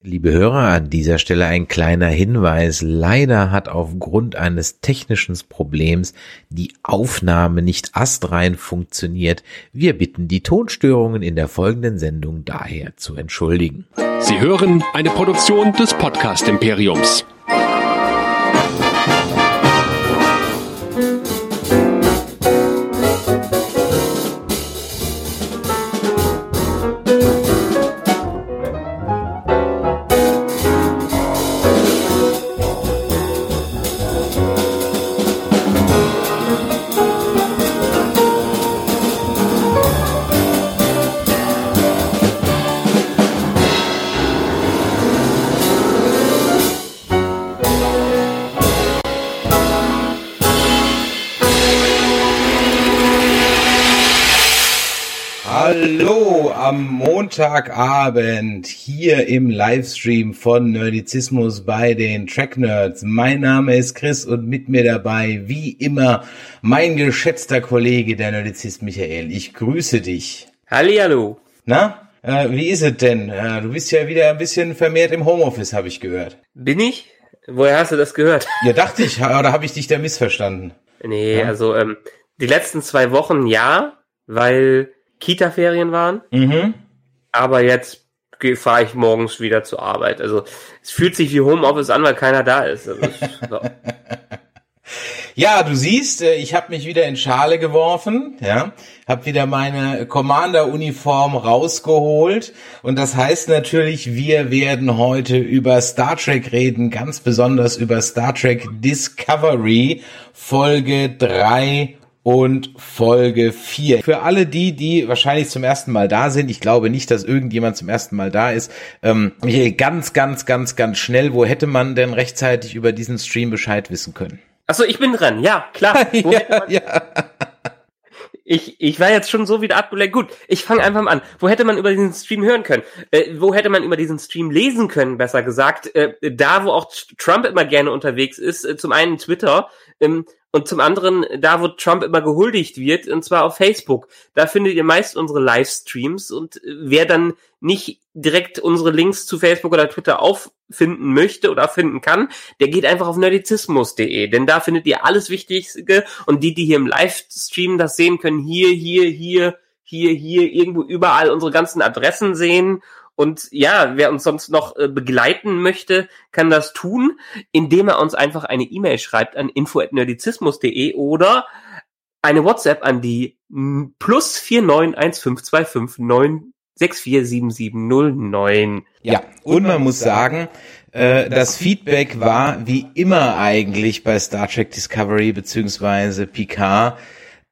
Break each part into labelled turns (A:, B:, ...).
A: Liebe Hörer, an dieser Stelle ein kleiner Hinweis. Leider hat aufgrund eines technischen Problems die Aufnahme nicht astrein funktioniert. Wir bitten die Tonstörungen in der folgenden Sendung daher zu entschuldigen.
B: Sie hören eine Produktion des Podcast Imperiums.
C: Montagabend hier im Livestream von Nerdizismus bei den Track Nerds. Mein Name ist Chris und mit mir dabei, wie immer, mein geschätzter Kollege, der Nerdizist Michael. Ich grüße dich.
D: Hallihallo.
C: Na, äh, wie ist es denn? Äh, du bist ja wieder ein bisschen vermehrt im Homeoffice, habe ich gehört.
D: Bin ich? Woher hast du das gehört?
C: Ja, dachte ich, oder habe ich dich da missverstanden?
D: Nee,
C: Ja.
D: also ähm, die letzten zwei Wochen ja, weil Kita-Ferien waren,
C: Mhm.
D: Aber jetzt fahre ich morgens wieder zur Arbeit. Also es fühlt sich wie Homeoffice an, weil keiner da ist. Also, so.
C: Ja, du siehst, äh, ich habe mich wieder in Schale geworfen, ja, habe wieder meine Commander-Uniform rausgeholt und das heißt natürlich, wir werden heute über Star Trek reden, ganz besonders über Star Trek Discovery Folge 3 und Folge 4. Für alle die, die wahrscheinlich zum ersten Mal da sind, ich glaube nicht, dass irgendjemand zum ersten Mal da ist, ähm, Michael, ganz, ganz, ganz, ganz schnell, wo hätte man denn rechtzeitig über diesen Stream Bescheid wissen können?
D: Achso, ich bin dran. Ja, klar. Man-
C: ja.
D: Ich, ich war jetzt schon so wieder abgelenkt. Gut, ich fange einfach mal an. Wo hätte man über diesen Stream hören können? Äh, wo hätte man über diesen Stream lesen können, besser gesagt? Äh, da, wo auch Trump immer gerne unterwegs ist. Äh, zum einen Twitter ähm, und zum anderen da, wo Trump immer gehuldigt wird, und zwar auf Facebook. Da findet ihr meist unsere Livestreams und äh, wer dann nicht direkt unsere Links zu Facebook oder Twitter auffinden möchte oder finden kann, der geht einfach auf nerdizismus.de, denn da findet ihr alles Wichtige und die, die hier im Livestream das sehen, können hier, hier, hier, hier, hier, irgendwo überall unsere ganzen Adressen sehen. Und ja, wer uns sonst noch äh, begleiten möchte, kann das tun, indem er uns einfach eine E-Mail schreibt an info@nerdizismus.de oder eine WhatsApp an die plus 4915259647709.
C: Ja, und man muss sagen, äh, das Feedback war wie immer eigentlich bei Star Trek Discovery beziehungsweise Picard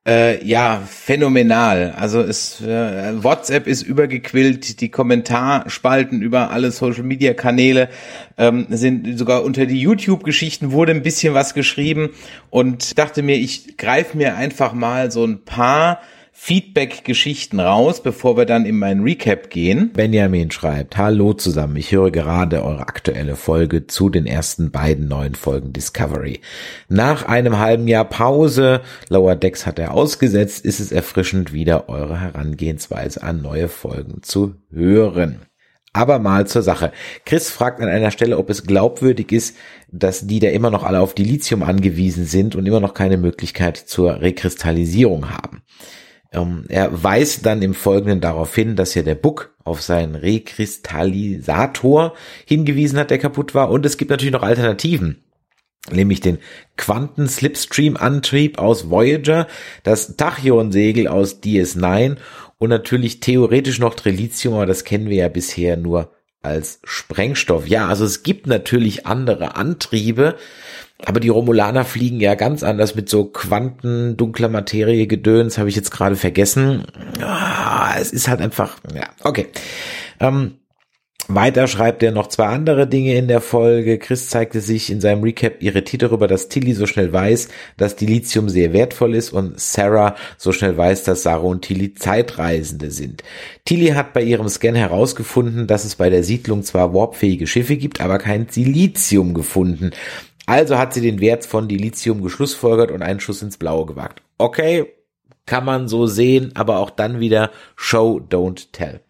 C: äh, ja phänomenal. Also es äh, WhatsApp ist übergequillt, die Kommentarspalten über alle Social Media Kanäle ähm, sind sogar unter die YouTube Geschichten wurde ein bisschen was geschrieben und dachte mir, ich greife mir einfach mal so ein paar Feedback-Geschichten raus, bevor wir dann in meinen Recap gehen.
A: Benjamin schreibt, Hallo zusammen, ich höre gerade eure aktuelle Folge zu den ersten beiden neuen Folgen Discovery. Nach einem halben Jahr Pause, Lower Decks hat er ausgesetzt, ist es erfrischend, wieder eure Herangehensweise an neue Folgen zu hören. Aber mal zur Sache. Chris fragt an einer Stelle, ob es glaubwürdig ist, dass die da immer noch alle auf Dilithium angewiesen sind und immer noch keine Möglichkeit zur Rekristallisierung haben. Ähm, er weist dann im Folgenden darauf hin, dass ja der Book auf seinen Rekristallisator hingewiesen hat, der kaputt war. Und es gibt natürlich noch Alternativen nämlich den Quanten-Slipstream-Antrieb aus Voyager, das Tachyon-Segel aus DS9 und natürlich theoretisch noch Tritium, aber das kennen wir ja bisher nur als Sprengstoff. Ja, also es gibt natürlich andere Antriebe, aber die Romulaner fliegen ja ganz anders mit so Quanten, dunkler Materie, Gedöns, habe ich jetzt gerade vergessen. Ah, es ist halt einfach, ja, okay. Ähm, weiter schreibt er noch zwei andere Dinge in der Folge. Chris zeigte sich in seinem Recap irritiert darüber, dass Tilly so schnell weiß, dass Dilithium sehr wertvoll ist und Sarah so schnell weiß, dass Sarah und Tilly Zeitreisende sind. Tilly hat bei ihrem Scan herausgefunden, dass es bei der Siedlung zwar warpfähige Schiffe gibt, aber kein Silizium gefunden. Also hat sie den Wert von Dilithium geschlussfolgert und einen Schuss ins Blaue gewagt. Okay, kann man so sehen, aber auch dann wieder Show, don't tell.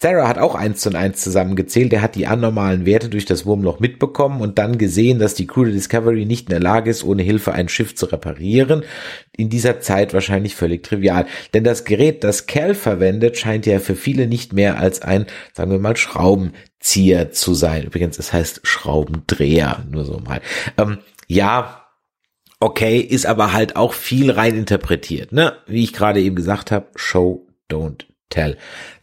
A: Sarah hat auch eins zu eins zusammengezählt. Der hat die anormalen Werte durch das Wurmloch mitbekommen und dann gesehen, dass die Crew der Discovery nicht in der Lage ist, ohne Hilfe ein Schiff zu reparieren. In dieser Zeit wahrscheinlich völlig trivial. Denn das Gerät, das Cal verwendet, scheint ja für viele nicht mehr als ein, sagen wir mal, Schraubenzieher zu sein. Übrigens, es heißt Schraubendreher, nur so mal. Ähm, ja, okay, ist aber halt auch viel rein interpretiert, ne? Wie ich gerade eben gesagt habe, Show, don't tell.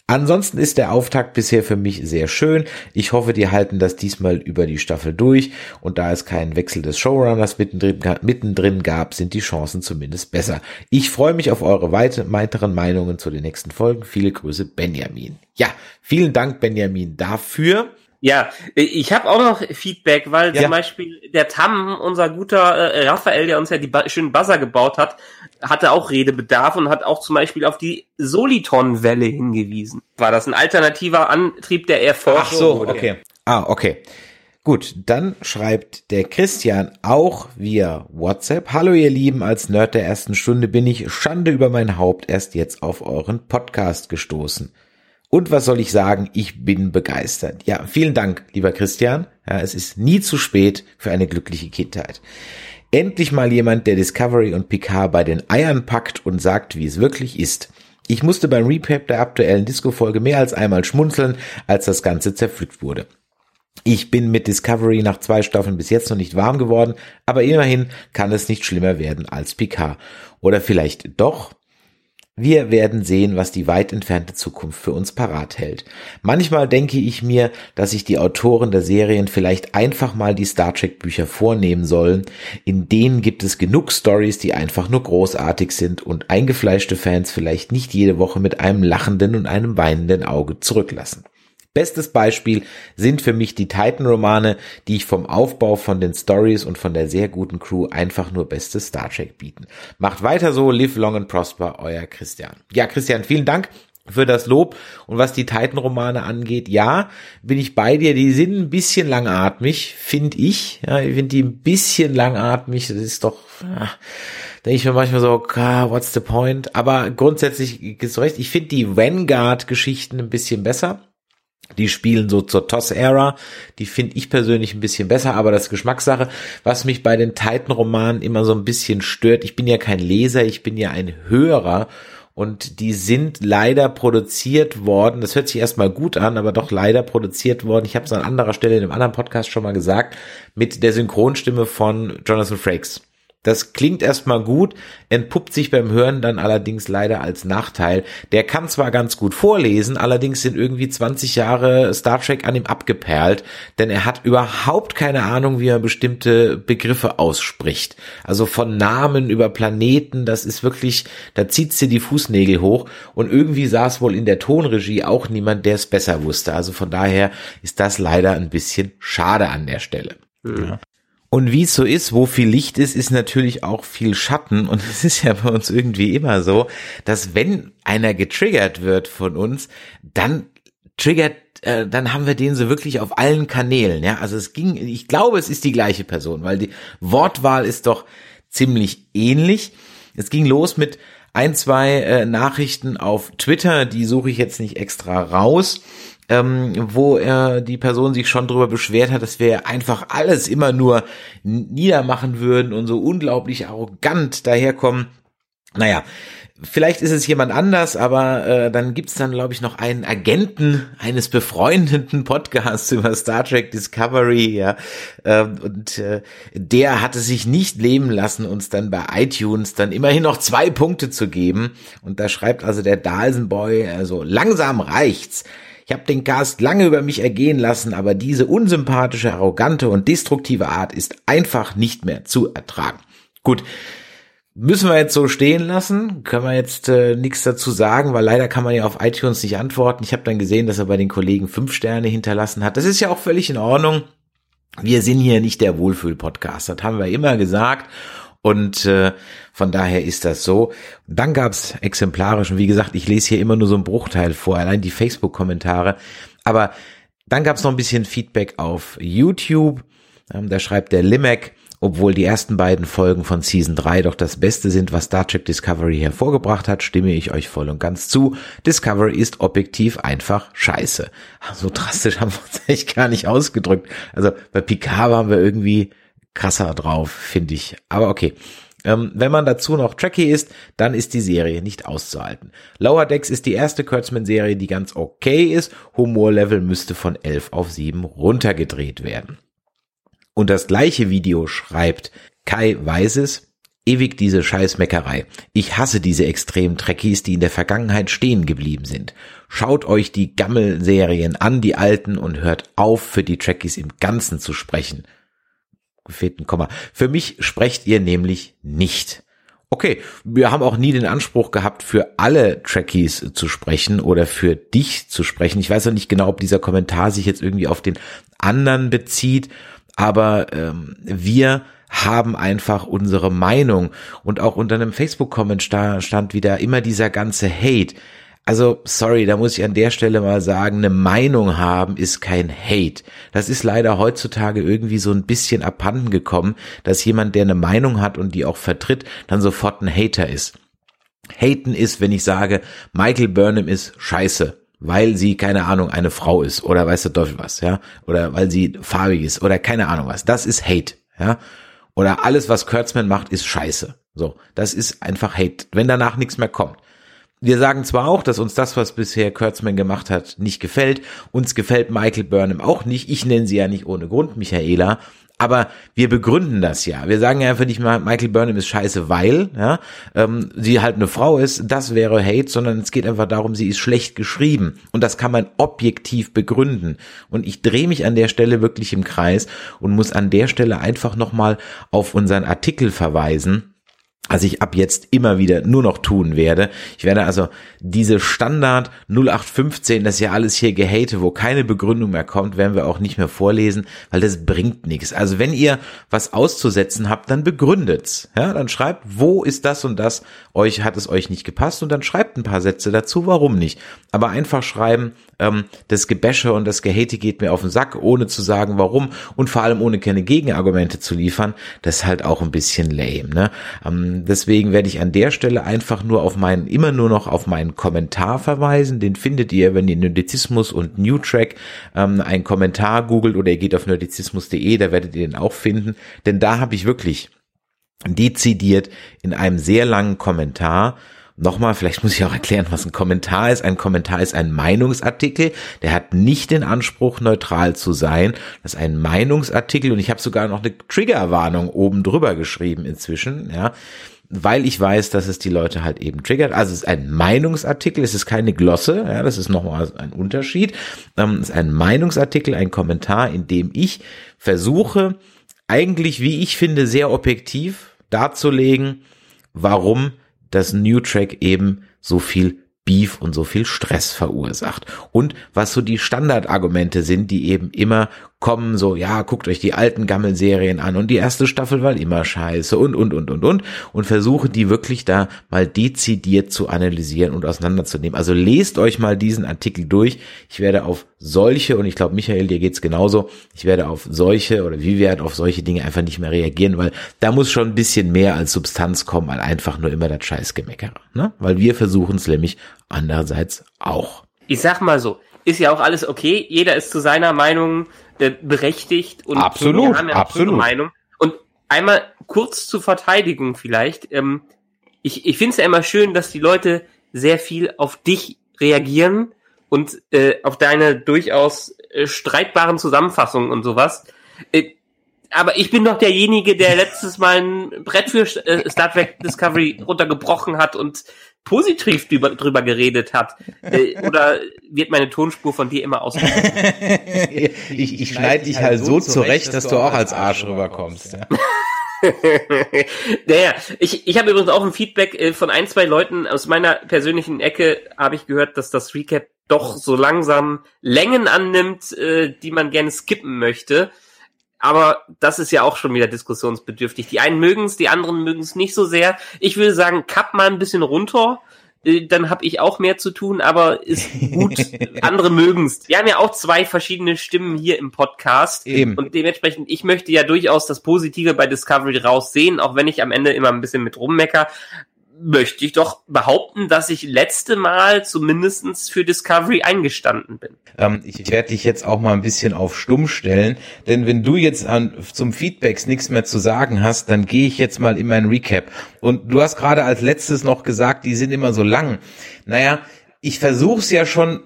A: Ansonsten ist der Auftakt bisher für mich sehr schön. Ich hoffe, die halten das diesmal über die Staffel durch und da es keinen Wechsel des Showrunners mittendrin, mittendrin gab, sind die Chancen zumindest besser. Ich freue mich auf eure weiteren Meinungen zu den nächsten Folgen. Viele Grüße, Benjamin. Ja, vielen Dank, Benjamin, dafür.
D: Ja, ich habe auch noch Feedback, weil ja. zum Beispiel der Tam, unser guter äh, Raphael, der uns ja die ba schönen Buzzer gebaut hat, hatte auch Redebedarf und hat auch zum Beispiel auf die Soliton-Welle hingewiesen. War das ein alternativer Antrieb, der erforscht
A: Ach so, wurde? okay. Ah, okay. Gut, dann schreibt der Christian auch via WhatsApp. Hallo ihr Lieben, als Nerd der ersten Stunde bin ich Schande über mein Haupt erst jetzt auf euren Podcast gestoßen. Und was soll ich sagen? Ich bin begeistert. Ja, vielen Dank, lieber Christian. Ja, es ist nie zu spät für eine glückliche Kindheit. Endlich mal jemand, der Discovery und Picard bei den Eiern packt und sagt, wie es wirklich ist. Ich musste beim Recap der aktuellen Disco-Folge mehr als einmal schmunzeln, als das Ganze zerpflückt wurde. Ich bin mit Discovery nach zwei Staffeln bis jetzt noch nicht warm geworden, aber immerhin kann es nicht schlimmer werden als Picard. Oder vielleicht doch? Wir werden sehen, was die weit entfernte Zukunft für uns parat hält. Manchmal denke ich mir, dass sich die Autoren der Serien vielleicht einfach mal die Star Trek Bücher vornehmen sollen. In denen gibt es genug Stories, die einfach nur großartig sind und eingefleischte Fans vielleicht nicht jede Woche mit einem lachenden und einem weinenden Auge zurücklassen. Bestes Beispiel sind für mich die Titan-Romane, die ich vom Aufbau von den Stories und von der sehr guten Crew einfach nur bestes Star Trek bieten. Macht weiter so, live long and prosper, euer Christian. Ja, Christian, vielen Dank für das Lob. Und was die Titan-Romane angeht, ja, bin ich bei dir. Die sind ein bisschen langatmig, finde ich. Ja, ich finde die ein bisschen langatmig. Das ist doch, ja, denke ich mir manchmal so, okay, what's the point? Aber grundsätzlich ist recht. Ich finde die Vanguard-Geschichten ein bisschen besser. Die spielen so zur TOS-Ära. Die finde ich persönlich ein bisschen besser, aber das ist Geschmackssache. Was mich bei den Titan-Romanen immer so ein bisschen stört, ich bin ja kein Leser, ich bin ja ein Hörer und die sind leider produziert worden. Das hört sich erstmal gut an, aber doch leider produziert worden. Ich habe es an anderer Stelle in einem anderen Podcast schon mal gesagt, mit der Synchronstimme von Jonathan Frakes. Das klingt erstmal gut, entpuppt sich beim Hören dann allerdings leider als Nachteil. Der kann zwar ganz gut vorlesen, allerdings sind irgendwie 20 Jahre Star Trek an ihm abgeperlt, denn er hat überhaupt keine Ahnung, wie er bestimmte Begriffe ausspricht. Also von Namen über Planeten, das ist wirklich, da zieht sie die Fußnägel hoch und irgendwie saß wohl in der Tonregie auch niemand, der es besser wusste. Also von daher ist das leider ein bisschen schade an der Stelle. Ja. Und wie es so ist, wo viel Licht ist, ist natürlich auch viel Schatten. Und es ist ja bei uns irgendwie immer so, dass wenn einer getriggert wird von uns, dann triggert, äh, dann haben wir den so wirklich auf allen Kanälen. Ja, also es ging, ich glaube, es ist die gleiche Person, weil die Wortwahl ist doch ziemlich ähnlich. Es ging los mit ein, zwei äh, Nachrichten auf Twitter, die suche ich jetzt nicht extra raus ähm, wo er die Person sich schon drüber beschwert hat, dass wir einfach alles immer nur niedermachen würden und so unglaublich arrogant daherkommen. Naja, vielleicht ist es jemand anders, aber äh, dann gibt's dann, glaube ich, noch einen Agenten eines befreundeten Podcasts über Star Trek Discovery, ja. Äh, und äh, der hatte sich nicht leben lassen, uns dann bei iTunes dann immerhin noch zwei Punkte zu geben. Und da schreibt also der Dalsenboy, also langsam reicht's. Ich habe den Cast lange über mich ergehen lassen, aber diese unsympathische, arrogante und destruktive Art ist einfach nicht mehr zu ertragen. Gut, müssen wir jetzt so stehen lassen. Können wir jetzt äh, nichts dazu sagen, weil leider kann man ja auf iTunes nicht antworten. Ich habe dann gesehen, dass er bei den Kollegen fünf Sterne hinterlassen hat. Das ist ja auch völlig in Ordnung. Wir sind hier nicht der Wohlfühl-Podcast. Das haben wir immer gesagt. Und äh, von daher ist das so. Dann gab's exemplarisch, und wie gesagt, ich lese hier immer nur so einen Bruchteil vor, allein die Facebook-Kommentare. Aber dann gab's noch ein bisschen Feedback auf YouTube. Ähm, da schreibt der Limek, Obwohl die ersten beiden Folgen von Season 3 doch das Beste sind, was Star Trek Discovery hervorgebracht hat, stimme ich euch voll und ganz zu. Discovery ist objektiv einfach scheiße. So drastisch haben wir uns echt gar nicht ausgedrückt. Also bei Picard waren wir irgendwie krasser drauf, finde ich. Aber okay. Ähm, wenn man dazu noch Trekkie ist, dann ist die Serie nicht auszuhalten. Lower Decks ist die erste Kurtzman-Serie, die ganz okay ist. Humorlevel müsste von 11 auf 7 runtergedreht werden. Und das gleiche Video schreibt Kai Weises, ewig diese Scheißmeckerei. Ich hasse diese extremen Trekkies, die in der Vergangenheit stehen geblieben sind. Schaut euch die Gammel-Serien an, die alten, und hört auf, für die Trekkies im Ganzen zu sprechen gefehlten Komma. Für mich sprecht ihr nämlich nicht. Okay, wir haben auch nie den Anspruch gehabt, für alle Trekkies zu sprechen oder für dich zu sprechen. Ich weiß noch nicht genau, ob dieser Kommentar sich jetzt irgendwie auf den anderen bezieht, aber ähm, wir haben einfach unsere Meinung und auch unter einem Facebook-Comment stand wieder immer dieser ganze Hate. Also, sorry, da muss ich an der Stelle mal sagen, eine Meinung haben ist kein Hate. Das ist leider heutzutage irgendwie so ein bisschen abhanden gekommen, dass jemand, der eine Meinung hat und die auch vertritt, dann sofort ein Hater ist. Haten ist, wenn ich sage, Michael Burnham ist scheiße, weil sie, keine Ahnung, eine Frau ist oder weiß der Teufel was, ja, oder weil sie farbig ist oder keine Ahnung was. Das ist Hate, ja. Oder alles, was Kurtzman macht, ist scheiße. So, das ist einfach Hate, wenn danach nichts mehr kommt. Wir sagen zwar auch, dass uns das, was bisher Kurtzman gemacht hat, nicht gefällt. Uns gefällt Michael Burnham auch nicht. Ich nenne sie ja nicht ohne Grund Michaela. Aber wir begründen das ja. Wir sagen ja einfach nicht mal, Michael Burnham ist scheiße, weil ja, ähm, sie halt eine Frau ist. Das wäre Hate, sondern es geht einfach darum, sie ist schlecht geschrieben. Und das kann man objektiv begründen. Und ich drehe mich an der Stelle wirklich im Kreis und muss an der Stelle einfach nochmal auf unseren Artikel verweisen was ich ab jetzt immer wieder nur noch tun werde. Ich werde also diese Standard 0815, das ja alles hier gehate, wo keine Begründung mehr kommt, werden wir auch nicht mehr vorlesen, weil das bringt nichts. Also wenn ihr was auszusetzen habt, dann begründet's. Ja, dann schreibt, wo ist das und das, euch hat es euch nicht gepasst und dann schreibt ein paar Sätze dazu, warum nicht. Aber einfach schreiben, ähm, das Gebäsche und das Gehate geht mir auf den Sack, ohne zu sagen, warum und vor allem ohne keine Gegenargumente zu liefern, das ist halt auch ein bisschen lame. Ne? Ähm, deswegen werde ich an der Stelle einfach nur auf meinen, immer nur noch auf meinen Kommentar verweisen. Den findet ihr, wenn ihr Nerdizismus und New Track ähm, einen Kommentar googelt oder ihr geht auf nerdizismus.de, da werdet ihr den auch finden. Denn da habe ich wirklich dezidiert in einem sehr langen Kommentar Nochmal, vielleicht muss ich auch erklären, was ein Kommentar ist. Ein Kommentar ist ein Meinungsartikel, der hat nicht den Anspruch, neutral zu sein. Das ist ein Meinungsartikel und ich habe sogar noch eine Triggerwarnung oben drüber geschrieben inzwischen, ja, weil ich weiß, dass es die Leute halt eben triggert. Also es ist ein Meinungsartikel, es ist keine Glosse, ja, das ist nochmal ein Unterschied. Ähm, es ist ein Meinungsartikel, ein Kommentar, in dem ich versuche, eigentlich, wie ich finde, sehr objektiv darzulegen, warum dass New Track eben so viel Beef und so viel Stress verursacht. Und was so die Standardargumente sind, die eben immer kommen, so, ja, guckt euch die alten Gammelserien an und die erste Staffel war immer scheiße und, und, und, und, und, und versuche die wirklich da mal dezidiert zu analysieren und auseinanderzunehmen. Also lest euch mal diesen Artikel durch. Ich werde auf solche, und ich glaube, Michael, dir geht's genauso, ich werde auf solche oder wie werde auf solche Dinge einfach nicht mehr reagieren, weil da muss schon ein bisschen mehr als Substanz kommen, als einfach nur immer das Scheißgemeckere, ne? Weil wir versuchen es nämlich andererseits auch.
D: Ich sag mal so, ist ja auch alles okay, jeder ist zu seiner Meinung äh, berechtigt und
A: absolut,
D: wir haben ja
A: absolut.
D: Meinung. Und einmal kurz zur Verteidigung vielleicht. Ähm, ich ich finde es ja immer schön, dass die Leute sehr viel auf dich reagieren und äh, auf deine durchaus äh, streitbaren Zusammenfassungen und sowas. Äh, aber ich bin doch derjenige, der letztes Mal ein Brett für äh, Star Trek Discovery runtergebrochen hat und positiv drüber, drüber geredet hat. Äh, oder wird meine Tonspur von dir immer aus?
A: ich, ich schneide dich halt so zurecht, dass du auch als Arsch rüberkommst. Ja.
D: naja, ich, ich habe übrigens auch ein Feedback äh, von ein, zwei Leuten aus meiner persönlichen Ecke, habe ich gehört, dass das Recap doch so langsam Längen annimmt, äh, die man gerne skippen möchte. Aber das ist ja auch schon wieder diskussionsbedürftig. Die einen mögen es, die anderen mögen es nicht so sehr. Ich würde sagen, kapp mal ein bisschen runter. äh, dann habe ich auch mehr zu tun, aber ist gut. Andere mögen's. Wir haben ja auch zwei verschiedene Stimmen hier im Podcast.
A: Eben.
D: Und dementsprechend, ich möchte ja durchaus das Positive bei Discovery raussehen, auch wenn ich am Ende immer ein bisschen mit rummecker möchte ich doch behaupten, dass ich letzte Mal zumindestens für Discovery eingestanden bin.
A: Ähm, ich werde dich jetzt auch mal ein bisschen auf stumm stellen, denn wenn du jetzt an, zum Feedbacks nichts mehr zu sagen hast, dann gehe ich jetzt mal in mein Recap. Und du hast gerade als letztes noch gesagt, die sind immer so lang. Naja, ich versuche es ja schon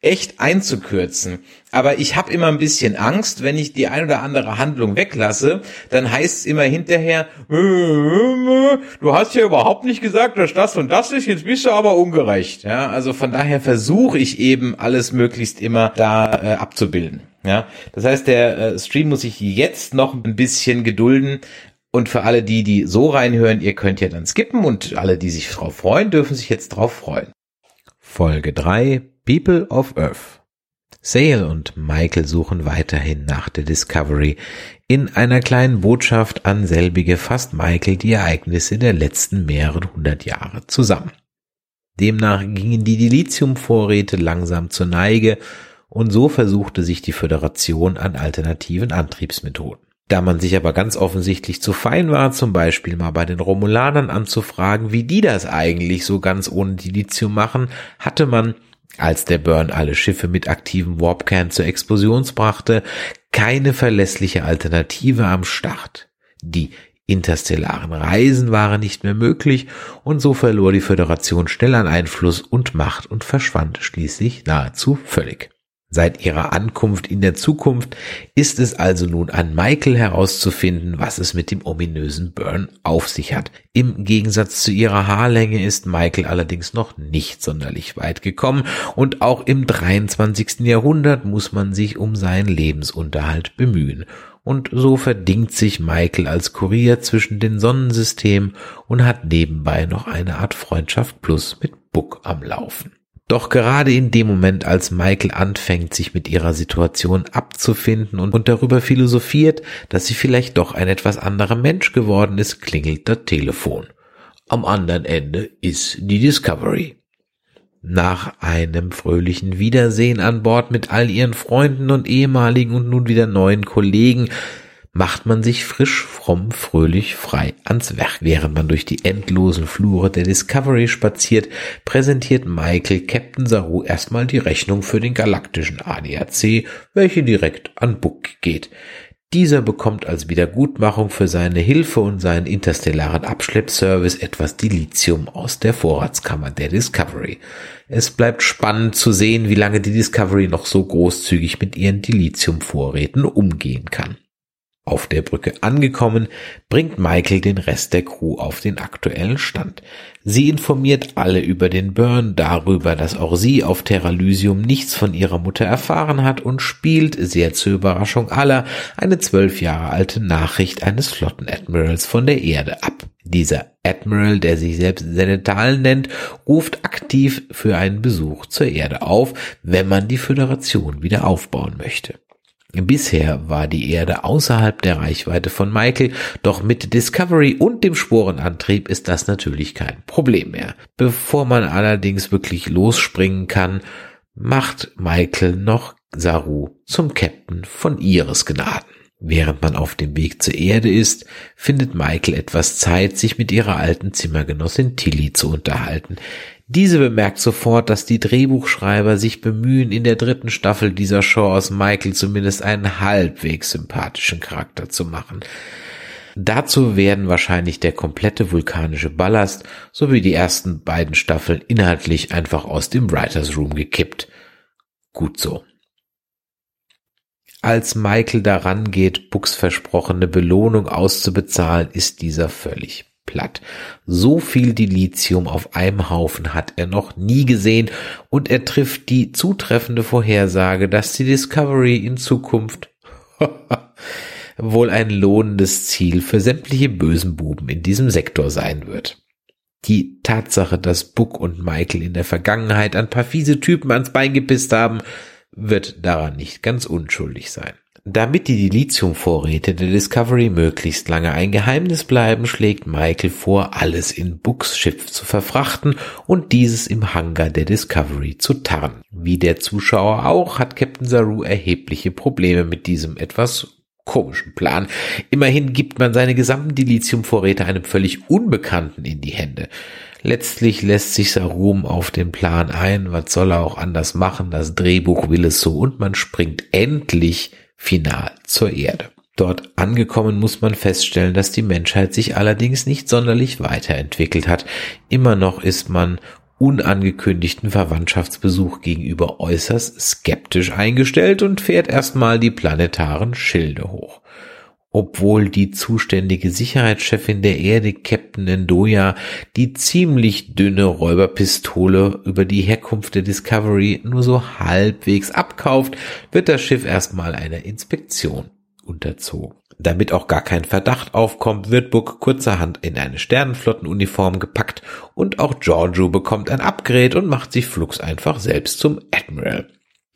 A: echt einzukürzen. Aber ich habe immer ein bisschen Angst, wenn ich die ein oder andere Handlung weglasse, dann heißt es immer hinterher, du hast ja überhaupt nicht gesagt, dass das und das ist, jetzt bist du aber ungerecht. Ja, also von daher versuche ich eben alles möglichst immer da äh, abzubilden. Ja, das heißt, der äh, Stream muss sich jetzt noch ein bisschen gedulden. Und für alle die, die so reinhören, ihr könnt ja dann skippen und alle, die sich drauf freuen, dürfen sich jetzt drauf freuen. Folge 3 People of Earth. Sale und Michael suchen weiterhin nach der Discovery. In einer kleinen Botschaft an selbige fasst Michael die Ereignisse der letzten mehreren hundert Jahre zusammen. Demnach gingen die Dilithiumvorräte langsam zur Neige und so versuchte sich die Föderation an alternativen Antriebsmethoden. Da man sich aber ganz offensichtlich zu fein war, zum Beispiel mal bei den Romulanern anzufragen, wie die das eigentlich so ganz ohne Dilithium machen, hatte man, als der Burn alle Schiffe mit aktivem Warpkern zur Explosion brachte, keine verlässliche Alternative am Start. Die interstellaren Reisen waren nicht mehr möglich und so verlor die Föderation schnell an Einfluss und Macht und verschwand schließlich nahezu völlig. Seit ihrer Ankunft in der Zukunft ist es also nun an Michael herauszufinden, was es mit dem ominösen Burn auf sich hat. Im Gegensatz zu ihrer Haarlänge ist Michael allerdings noch nicht sonderlich weit gekommen und auch im 23. Jahrhundert muss man sich um seinen Lebensunterhalt bemühen. Und so verdingt sich Michael als Kurier zwischen den Sonnensystemen und hat nebenbei noch eine Art Freundschaft plus mit Buck am Laufen. Doch gerade in dem Moment, als Michael anfängt, sich mit ihrer Situation abzufinden und, darüber philosophiert, dass sie vielleicht doch ein etwas anderer Mensch geworden ist, klingelt das Telefon. Am anderen Ende ist die Discovery. Nach einem fröhlichen Wiedersehen an Bord mit all ihren Freunden und ehemaligen und nun wieder neuen Kollegen macht man sich frisch, fromm, fröhlich, frei ans Werk. Während man durch die endlosen Flure der Discovery spaziert, präsentiert Michael Captain Saru erstmal die Rechnung für den galaktischen ADAC, welche direkt an Book geht. Dieser bekommt als Wiedergutmachung für seine Hilfe und seinen interstellaren Abschleppservice etwas Dilithium aus der Vorratskammer der Discovery. Es bleibt spannend zu sehen, wie lange die Discovery noch so großzügig mit ihren Dilithiumvorräten umgehen kann. Auf der Brücke angekommen, bringt Michael den Rest der Crew auf den aktuellen Stand. Sie informiert alle über den Burn, darüber, dass auch sie auf Terralysium nichts von ihrer Mutter erfahren hat und spielt, sehr zur Überraschung aller, eine zwölf Jahre alte Nachricht eines Flottenadmirals von der Erde ab. Dieser Admiral, der sich selbst Senetal nennt, ruft aktiv für einen Besuch zur Erde auf, wenn man die Föderation wieder aufbauen möchte. Bisher war die Erde außerhalb der Reichweite von Michael, doch mit Discovery und dem Sporenantrieb ist das natürlich kein Problem mehr. Bevor man allerdings wirklich losspringen kann, macht Michael noch Saru zum Captain von ihres Gnaden. Während man auf dem Weg zur Erde ist, findet Michael etwas Zeit, sich mit ihrer alten Zimmergenossin Tilly zu unterhalten. Diese bemerkt sofort, dass die Drehbuchschreiber sich bemühen, in der dritten Staffel dieser Show aus Michael zumindest einen halbwegs sympathischen Charakter zu machen. Dazu werden wahrscheinlich der komplette vulkanische Ballast sowie die ersten beiden Staffeln inhaltlich einfach aus dem Writers Room gekippt. Gut so. Als Michael daran geht, Bucks versprochene Belohnung auszubezahlen, ist dieser völlig platt. So viel Dilithium auf einem Haufen hat er noch nie gesehen und er trifft die zutreffende Vorhersage, dass die Discovery in Zukunft wohl ein lohnendes Ziel für sämtliche bösen Buben in diesem Sektor sein wird. Die Tatsache, dass Buck und Michael in der Vergangenheit ein paar fiese Typen ans Bein gepisst haben, wird daran nicht ganz unschuldig sein. Damit die Dilithiumvorräte der Discovery möglichst lange ein Geheimnis bleiben, schlägt Michael vor, alles in Books Schiff zu verfrachten und dieses im Hangar der Discovery zu tarnen. Wie der Zuschauer auch, hat Captain Saru erhebliche Probleme mit diesem etwas komischen Plan. Immerhin gibt man seine gesamten Dilithiumvorräte einem völlig Unbekannten in die Hände. Letztlich lässt sich Sarum auf den Plan ein, was soll er auch anders machen, das Drehbuch will es so und man springt endlich final zur Erde. Dort angekommen muss man feststellen, dass die Menschheit sich allerdings nicht sonderlich weiterentwickelt hat. Immer noch ist man unangekündigten Verwandtschaftsbesuch gegenüber äußerst skeptisch eingestellt und fährt erstmal die planetaren Schilde hoch. Obwohl die zuständige Sicherheitschefin der Erde, Captain Ndoya, die ziemlich dünne Räuberpistole über die Herkunft der Discovery nur so halbwegs abkauft, wird das Schiff erstmal einer Inspektion unterzogen. Damit auch gar kein Verdacht aufkommt, wird Book kurzerhand in eine Sternenflottenuniform gepackt und auch Giorgio bekommt ein Upgrade und macht sich flugs einfach selbst zum Admiral.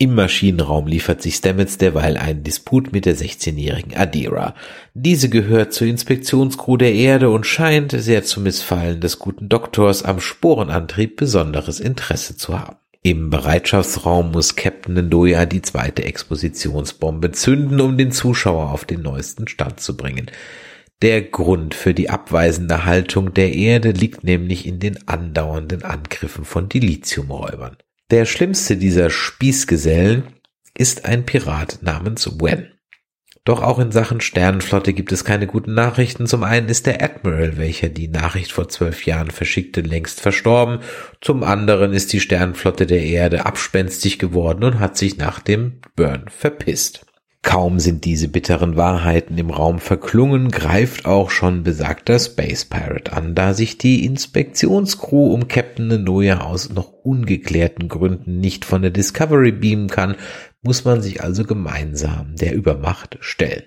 A: Im Maschinenraum liefert sich Stamets derweil einen Disput mit der 16-jährigen Adira. Diese gehört zur Inspektionscrew der Erde und scheint, sehr zum Missfallen des guten Doktors, am Sporenantrieb besonderes Interesse zu haben. Im Bereitschaftsraum muss Captain Ndoya die zweite Expositionsbombe zünden, um den Zuschauer auf den neuesten Stand zu bringen. Der Grund für die abweisende Haltung der Erde liegt nämlich in den andauernden Angriffen von Dilithiumräubern. Der schlimmste dieser Spießgesellen ist ein Pirat namens Wen. Doch auch in Sachen Sternenflotte gibt es keine guten Nachrichten. Zum einen ist der Admiral, welcher die Nachricht vor zwölf Jahren verschickte, längst verstorben. Zum anderen ist die Sternenflotte der Erde abspenstig geworden und hat sich nach dem Burn verpisst. Kaum sind diese bitteren Wahrheiten im Raum verklungen, greift auch schon besagter Space Pirate an, da sich die Inspektionscrew um Captain Nanoya aus noch ungeklärten Gründen nicht von der Discovery beamen kann, muss man sich also gemeinsam der Übermacht stellen.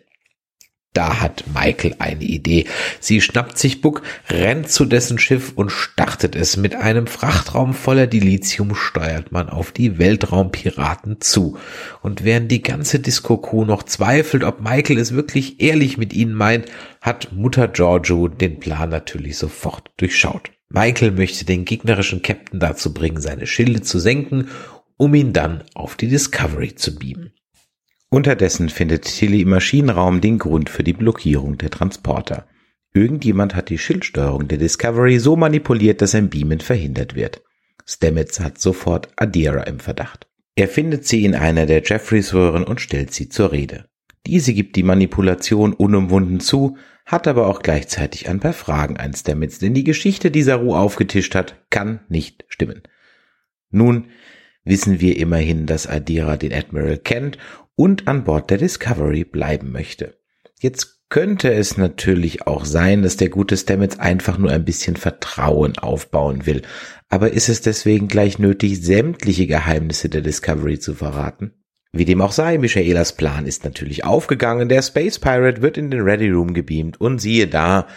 A: Da hat Michael eine Idee. Sie schnappt sich Buck, rennt zu dessen Schiff und startet es. Mit einem Frachtraum voller Dilithium steuert man auf die Weltraumpiraten zu. Und während die ganze Disco-Crew noch zweifelt, ob Michael es wirklich ehrlich mit ihnen meint, hat Mutter Giorgio den Plan natürlich sofort durchschaut. Michael möchte den gegnerischen Captain dazu bringen, seine Schilde zu senken um ihn dann auf die Discovery zu beamen. Unterdessen findet Tilly im Maschinenraum den Grund für die Blockierung der Transporter. Irgendjemand hat die Schildsteuerung der Discovery so manipuliert, dass ein Beamen verhindert wird. Stamets hat sofort Adira im Verdacht. Er findet sie in einer der Jeffreys-Röhren und stellt sie zur Rede. Diese gibt die Manipulation unumwunden zu, hat aber auch gleichzeitig ein paar Fragen an Stamets, denn die Geschichte, die Saru aufgetischt hat, kann nicht stimmen. Nun, wissen wir immerhin, dass Adira den Admiral kennt und an Bord der Discovery bleiben möchte. Jetzt könnte es natürlich auch sein, dass der gute Stamets einfach nur ein bisschen Vertrauen aufbauen will. Aber ist es deswegen gleich nötig, sämtliche Geheimnisse der Discovery zu verraten? Wie dem auch sei, Michaelas Plan ist natürlich aufgegangen. Der Space Pirate wird in den Ready Room gebeamt und siehe da,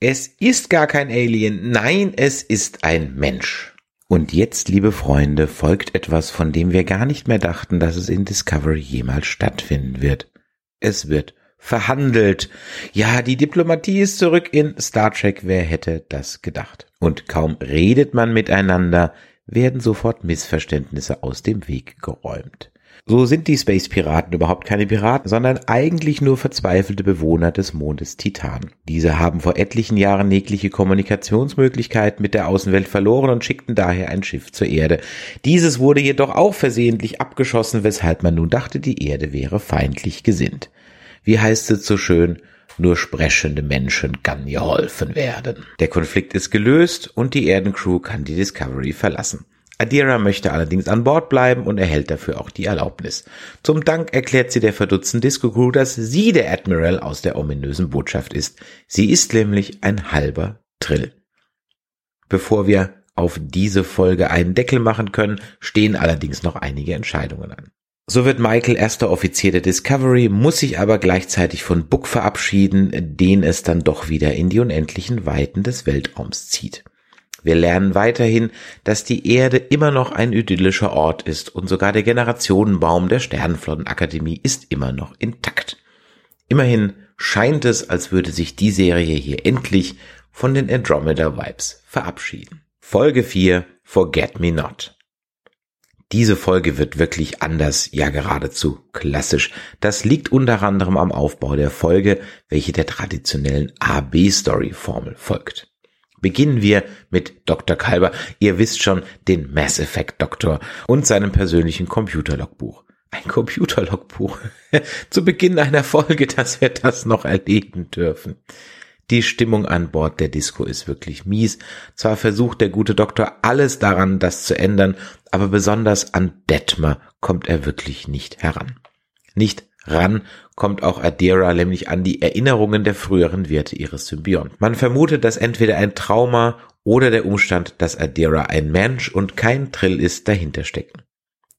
A: es ist gar kein Alien, nein, es ist ein Mensch. Und jetzt, liebe Freunde, folgt etwas, von dem wir gar nicht mehr dachten, dass es in Discovery jemals stattfinden wird. Es wird verhandelt. Ja, die Diplomatie ist zurück in Star Trek. Wer hätte das gedacht? Und kaum redet man miteinander, werden sofort Missverständnisse aus dem Weg geräumt. So sind die Space Piraten überhaupt keine Piraten, sondern eigentlich nur verzweifelte Bewohner des Mondes Titan. Diese haben vor etlichen Jahren jegliche Kommunikationsmöglichkeit mit der Außenwelt verloren und schickten daher ein Schiff zur Erde. Dieses wurde jedoch auch versehentlich abgeschossen, weshalb man nun dachte, die Erde wäre feindlich gesinnt. Wie heißt es so schön? Nur sprechende Menschen kann geholfen werden. Der Konflikt ist gelöst und die Erdencrew kann die Discovery verlassen. Adira möchte allerdings an Bord bleiben und erhält dafür auch die Erlaubnis. Zum Dank erklärt sie der verdutzten Disco Crew, dass sie der Admiral aus der ominösen Botschaft ist. Sie ist nämlich ein halber Trill. Bevor wir auf diese Folge einen Deckel machen können, stehen allerdings noch einige Entscheidungen an. So wird Michael erster Offizier der Discovery, muss sich aber gleichzeitig von Book verabschieden, den es dann doch wieder in die unendlichen Weiten des Weltraums zieht. Wir lernen weiterhin, dass die Erde immer noch ein idyllischer Ort ist und sogar der Generationenbaum der Sternenflottenakademie ist immer noch intakt. Immerhin scheint es, als würde sich die Serie hier endlich von den Andromeda Vibes verabschieden. Folge 4 Forget Me Not. Diese Folge wird wirklich anders, ja geradezu klassisch. Das liegt unter anderem am Aufbau der Folge, welche der traditionellen A-B-Story-Formel folgt. Beginnen wir mit Dr. Kalber, ihr wisst schon, den Mass Effect Doktor und seinem persönlichen Computerlogbuch. Ein Computerlogbuch. Zu Beginn einer Folge, dass wir das noch erleben dürfen. Die Stimmung an Bord der Disco ist wirklich mies. Zwar versucht der gute Doktor alles daran, das zu ändern, aber besonders an Detmer kommt er wirklich nicht heran. Nicht ran kommt auch Adira nämlich an die Erinnerungen der früheren Werte ihres Symbionten. Man vermutet, dass entweder ein Trauma oder der Umstand, dass Adira ein Mensch und kein Trill ist, dahinter stecken.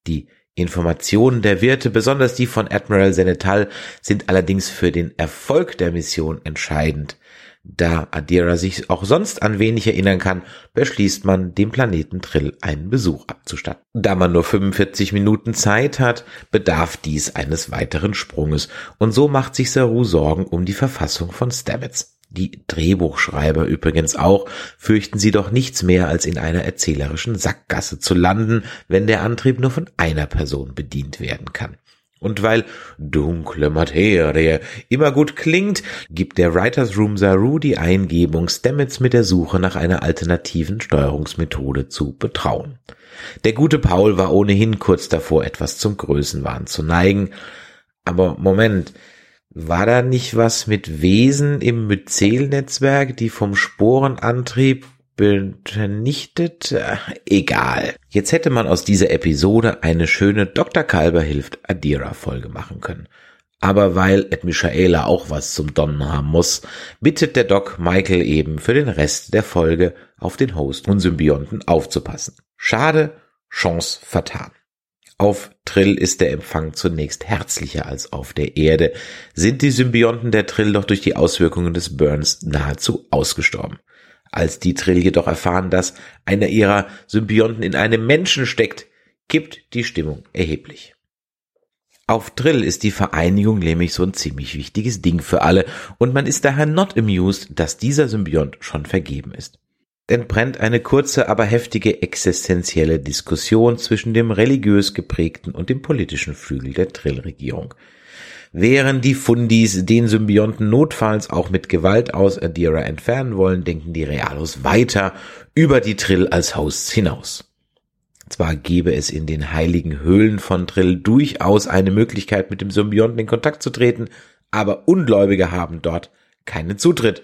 A: Die Informationen der Wirte, besonders die von Admiral Senetal, sind allerdings für den Erfolg der Mission entscheidend. Da Adira sich auch sonst an wenig erinnern kann, beschließt man, dem Planeten Trill einen Besuch abzustatten. Da man nur 45 Minuten Zeit hat, bedarf dies eines weiteren Sprunges und so macht sich Saru Sorgen um die Verfassung von Stamets. Die Drehbuchschreiber übrigens auch, fürchten sie doch nichts mehr als in einer erzählerischen Sackgasse zu landen, wenn der Antrieb nur von einer Person bedient werden kann. Und weil dunkle Materie immer gut klingt, gibt der Writers Room Saru die Eingebung, Stamets mit der Suche nach einer alternativen Steuerungsmethode zu betrauen. Der gute Paul war ohnehin kurz davor, etwas zum Größenwahn zu neigen. Aber Moment, war da nicht was mit Wesen im Myzel-Netzwerk, die vom Sporenantrieb vernichtet? Egal. Jetzt hätte man aus dieser Episode eine schöne Dr. Kalber hilft Adira Folge machen können. Aber weil Ed Michaela auch was zum Donnen haben muss, bittet der Doc Michael eben für den Rest der Folge auf den Host und Symbionten aufzupassen. Schade, Chance vertan. Auf Trill ist der Empfang zunächst herzlicher als auf der Erde, sind die Symbionten der Trill doch durch die Auswirkungen des Burns nahezu ausgestorben. Als die Trill jedoch erfahren, dass einer ihrer Symbionten in einem Menschen steckt, kippt die Stimmung erheblich. Auf Trill ist die Vereinigung nämlich so ein ziemlich wichtiges Ding für alle und man ist daher not amused, dass dieser Symbiont schon vergeben ist. Denn brennt eine kurze, aber heftige existenzielle Diskussion zwischen dem religiös geprägten und dem politischen Flügel der Trill-Regierung Während die Fundis den Symbionten notfalls auch mit Gewalt aus Adira entfernen wollen, denken die Realos weiter über die Trill als Hosts hinaus. Zwar gebe es in den heiligen Höhlen von Trill durchaus eine Möglichkeit, mit dem Symbionten in Kontakt zu treten, aber Ungläubige haben dort keinen Zutritt.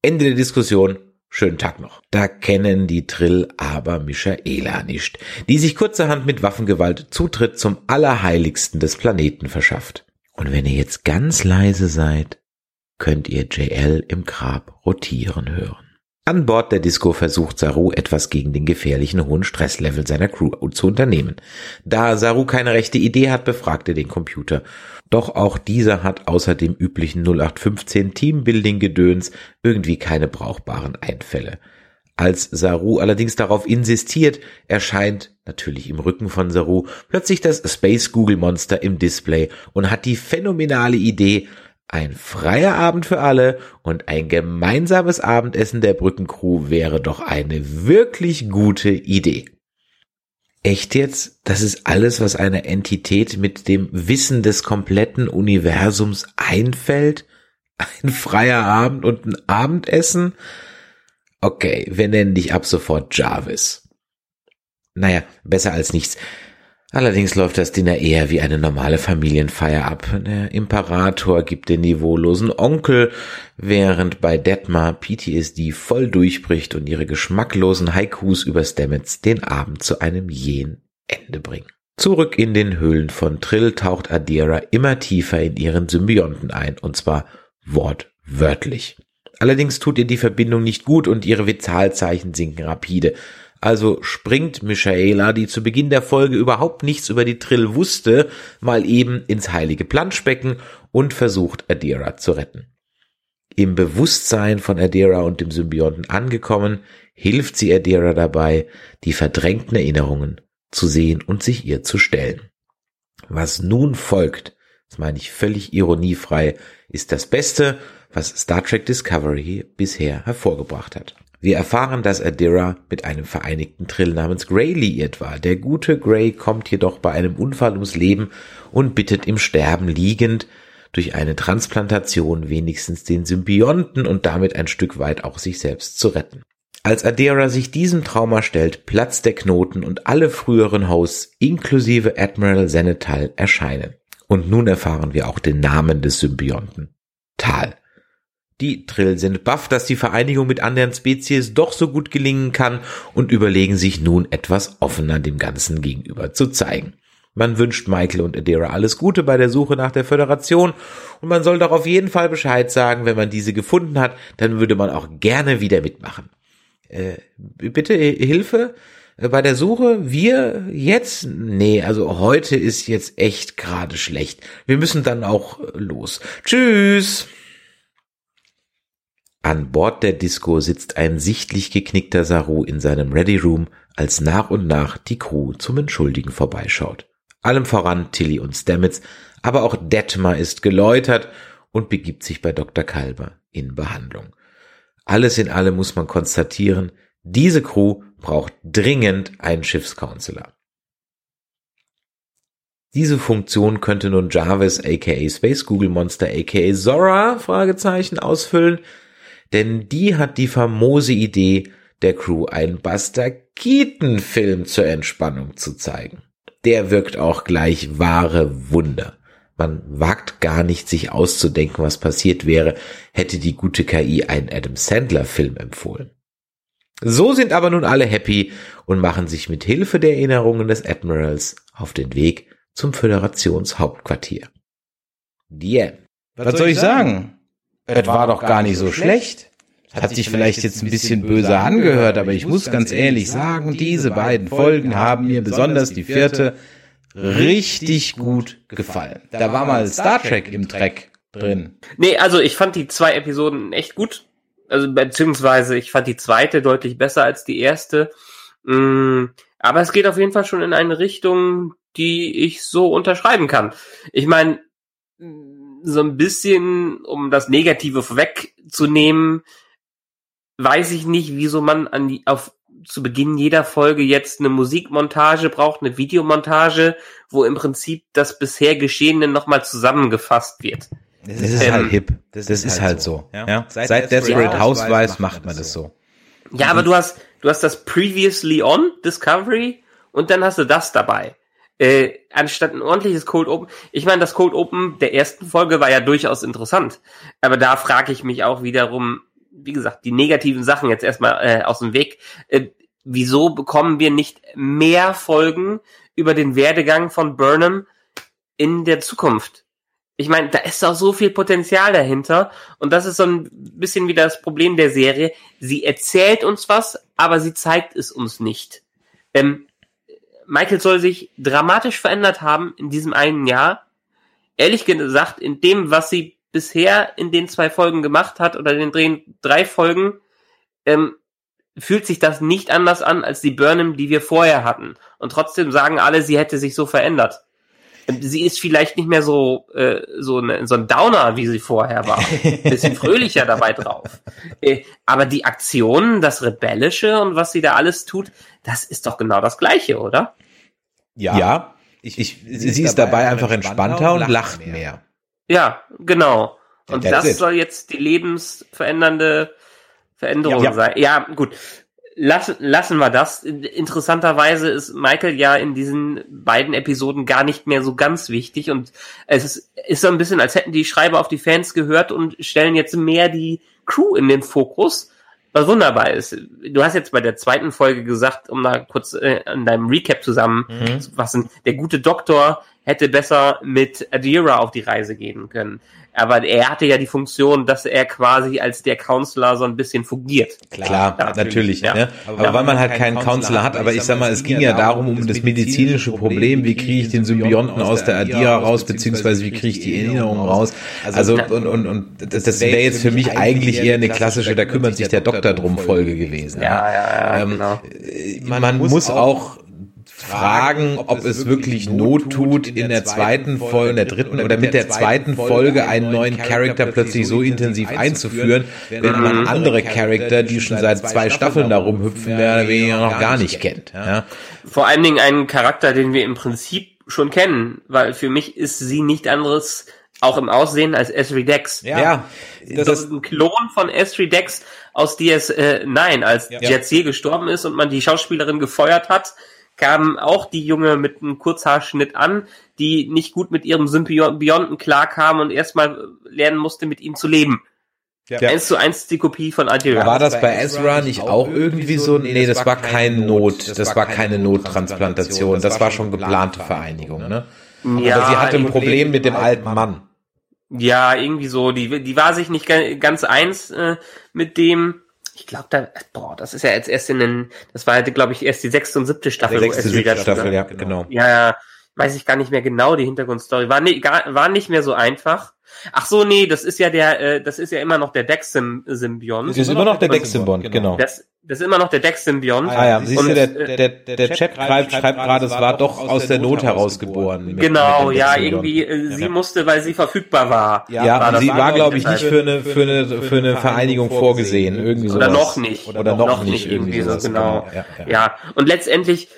A: Ende der Diskussion. Schönen Tag noch. Da kennen die Trill aber Michaela nicht, die sich kurzerhand mit Waffengewalt Zutritt zum Allerheiligsten des Planeten verschafft. Und wenn ihr jetzt ganz leise seid, könnt ihr JL im Grab rotieren hören. An Bord der Disco versucht Saru etwas gegen den gefährlichen hohen Stresslevel seiner Crew zu unternehmen. Da Saru keine rechte Idee hat, befragt er den Computer. Doch auch dieser hat außer dem üblichen 0815 Teambuilding-Gedöns irgendwie keine brauchbaren Einfälle. Als Saru allerdings darauf insistiert, erscheint, natürlich im Rücken von Saru, plötzlich das Space Google Monster im Display und hat die phänomenale Idee, ein freier Abend für alle und ein gemeinsames Abendessen der Brückencrew wäre doch eine wirklich gute Idee. Echt jetzt? Das ist alles, was einer Entität mit dem Wissen des kompletten Universums einfällt? Ein freier Abend und ein Abendessen? Okay, wir nennen dich ab sofort Jarvis. Naja, besser als nichts. Allerdings läuft das Dinner eher wie eine normale Familienfeier ab. Der Imperator gibt den niveaulosen Onkel, während bei Detmar PTSD voll durchbricht und ihre geschmacklosen Haikus über Stamets den Abend zu einem jähen Ende bringen. Zurück in den Höhlen von Trill taucht Adira immer tiefer in ihren Symbionten ein, und zwar wortwörtlich. Allerdings tut ihr die Verbindung nicht gut und ihre Vitalzeichen sinken rapide. Also springt Michaela, die zu Beginn der Folge überhaupt nichts über die Trill wusste, mal eben ins heilige Planschbecken und versucht Adira zu retten. Im Bewusstsein von Adira und dem Symbionten angekommen, hilft sie Adira dabei, die verdrängten Erinnerungen zu sehen und sich ihr zu stellen. Was nun folgt, das meine ich völlig ironiefrei, ist das Beste, was Star Trek Discovery bisher hervorgebracht hat. Wir erfahren, dass Adira mit einem vereinigten Trill namens Grey liiert war. Der gute Grey kommt jedoch bei einem Unfall ums Leben und bittet im Sterben liegend durch eine Transplantation wenigstens den Symbionten und damit ein Stück weit auch sich selbst zu retten. Als Adira sich diesem Trauma stellt, platzt der Knoten und alle früheren Hosts inklusive Admiral Zenithal erscheinen. Und nun erfahren wir auch den Namen des Symbionten. Tal. Die Trill sind baff, dass die Vereinigung mit anderen Spezies doch so gut gelingen kann und überlegen sich nun etwas offener dem Ganzen gegenüber zu zeigen. Man wünscht Michael und Adira alles Gute bei der Suche nach der Föderation und man soll doch auf jeden Fall Bescheid sagen, wenn man diese gefunden hat, dann würde man auch gerne wieder mitmachen. Äh, bitte Hilfe bei der Suche? Wir jetzt? Nee, also heute ist jetzt echt gerade schlecht. Wir müssen dann auch los. Tschüss! An Bord der Disco sitzt ein sichtlich geknickter Saru in seinem Ready Room, als nach und nach die Crew zum Entschuldigen vorbeischaut. Allem voran Tilly und Stamets, aber auch Detmar ist geläutert und begibt sich bei Dr. Kalber in Behandlung. Alles in allem muss man konstatieren, diese Crew braucht dringend einen Schiffscounselor. Diese Funktion könnte nun Jarvis aka Space Google Monster aka Zora Fragezeichen ausfüllen, denn die hat die famose Idee, der Crew einen Buster Keaton Film zur Entspannung zu zeigen. Der wirkt auch gleich wahre Wunder. Man wagt gar nicht, sich auszudenken, was passiert wäre, hätte die gute KI einen Adam Sandler Film empfohlen. So sind aber nun alle happy und machen sich mit Hilfe der Erinnerungen des Admirals auf den Weg zum Föderationshauptquartier.
C: Die End. Was, was soll ich sagen? Es war doch gar nicht so schlecht. Hat sich vielleicht jetzt ein bisschen böse angehört, aber ich muss ganz ehrlich sagen, diese beiden Folgen haben mir besonders die vierte richtig gut gefallen. Da war mal Star Trek im Track drin.
D: Nee, also ich fand die zwei Episoden echt gut. Also beziehungsweise ich fand die zweite deutlich besser als die erste. Mm, aber es geht auf jeden Fall schon in eine Richtung, die ich so unterschreiben kann. Ich meine, so ein bisschen, um das Negative vorwegzunehmen, weiß ich nicht, wieso man an die, auf zu Beginn jeder Folge jetzt eine Musikmontage braucht, eine Videomontage, wo im Prinzip das bisher Geschehene nochmal zusammengefasst wird.
C: Das ist ähm, halt hip. Das, das ist, halt so. Ja? ja? Seit, Seit Desperate Housewives macht man das so.
D: Ja, aber du hast, du hast das Previously On Discovery und dann hast du das dabei. Äh, anstatt ein ordentliches Cold Open. Ich meine, das Cold Open der ersten Folge war ja durchaus interessant. Aber da frage ich mich auch wiederum, wie gesagt, die negativen Sachen jetzt erstmal äh, aus dem Weg. Äh, wieso bekommen wir nicht mehr Folgen über den Werdegang von Burnham in der Zukunft? Ich meine, da ist doch so viel Potenzial dahinter. Und das ist so ein bisschen wieder das Problem der Serie. Sie erzählt uns was, aber sie zeigt es uns nicht. Ähm, Michael soll sich dramatisch verändert haben in diesem einen Jahr. Ehrlich gesagt, in dem, was sie bisher in den zwei Folgen gemacht hat oder in den drei Folgen, ähm, fühlt sich das nicht anders an als die Burnham, die wir vorher hatten. Und trotzdem sagen alle, sie hätte sich so verändert. Ähm, sie ist vielleicht nicht mehr so äh, so, ne, so ein Downer, wie sie vorher war. Bisschen fröhlicher dabei drauf. Äh, aber die Aktionen, das Rebellische und was sie da alles tut, das ist doch genau das Gleiche, oder?
C: Ja. ja. Ich, ich, sie, sie ist dabei einfach entspannter und lacht mehr. mehr.
D: Ja, genau. Und That's das it. soll jetzt die lebensverändernde Veränderung ja. sein. Ja, gut. Lassen, lassen wir das. Interessanterweise ist Michael ja in diesen beiden Episoden gar nicht mehr so ganz wichtig und es ist, ist so ein bisschen, als hätten die Schreiber auf die Fans gehört und stellen jetzt mehr die Crew in den Fokus, was wunderbar ist. Du hast jetzt bei der zweiten Folge gesagt, um da kurz äh, an deinem Recap zusammenzufassen, mhm. der gute Doktor hätte besser mit Adira auf die Reise gehen können. Aber er hatte ja die Funktion, dass er quasi als der Counselor so ein bisschen fungiert.
C: Klar,
A: Ja,
C: natürlich.
A: ja.
C: Ne? Aber weil man halt keinen Counselor hat, aber ich sag mal, es ging ja darum, um das medizinische Problem, wie kriege ich den Symbionten aus der Adira raus, beziehungsweise wie kriege ich die Erinnerungen raus. Also und, und, und das, das wäre jetzt für mich eigentlich eher eine klassische, da kümmert sich der Doktor drum Folge gewesen.
D: Ja, ja, ja,
C: Ähm,
D: genau.
C: man muss auch fragen, ob es wirklich Not tut, in der zweiten Folge, in der dritten oder mit der zweiten Folge einen neuen Charakter plötzlich so intensiv einzuführen, wenn man andere Charakter, die schon seit zwei Staffeln da rumhüpfen, mehr oder weniger noch gar nicht kennt. Ja.
D: Vor allen Dingen einen Charakter, den wir im Prinzip schon kennen, weil für mich ist sie nicht anderes, auch im Aussehen, als Esri Dex.
C: Ja,
D: Das,
C: das,
D: ist ein Klon von Esri Dex aus DS9, als Jetsier gestorben ist und man die Schauspielerin gefeuert hat, kam auch die Junge mit einem Kurzhaarschnitt an, die nicht gut mit ihrem Symbionten klarkam und erstmal lernen musste, mit ihm zu leben.
C: Ja.
D: Eins zu eins die Kopie von Adira.
C: war das bei Ezra nicht auch irgendwie so? Nee, das war kein Not, das war keine Nottransplantation, das war schon geplante Vereinigung, ne?
D: ja,
C: Aber sie hatte ein Problem mit dem alten Mann.
D: Ja, irgendwie so. Die, die war sich nicht ga- ganz eins äh, mit dem. Ich glaube, da, boah, das ist ja jetzt erst in den, das war, glaube ich, erst die sechste und siebte Staffel.
C: Sechste, siebte Staffel, ja, genau.
D: Ja, ja, weiß ich gar nicht mehr genau die Hintergrundstory. War, nicht gar, war nicht mehr so einfach. Ach so, nee, das ist ja der, äh, das ist ja immer noch der Dex-Symbiont.
C: Das ist immer noch der Dex-Symbont, genau.
D: Das, das ist immer noch der Dex-Symbiont.
C: Ah ja, siehst
D: Und,
C: du, der,
D: äh,
C: der, der Chat schreibt, schreibt gerade, es war doch aus der Not herausgeboren. mit-
D: Genau, ja, irgendwie, äh, sie musste, weil sie verfügbar war.
C: Ja, sie war, glaube ich, nicht für eine, für eine, für eine Vereinigung vorgesehen. Irgendwie
D: Oder
C: sowas.
D: noch nicht.
C: Oder noch, nicht,
D: irgendwie so, genau.
C: Ja, ja.
D: Ja, und letztendlich,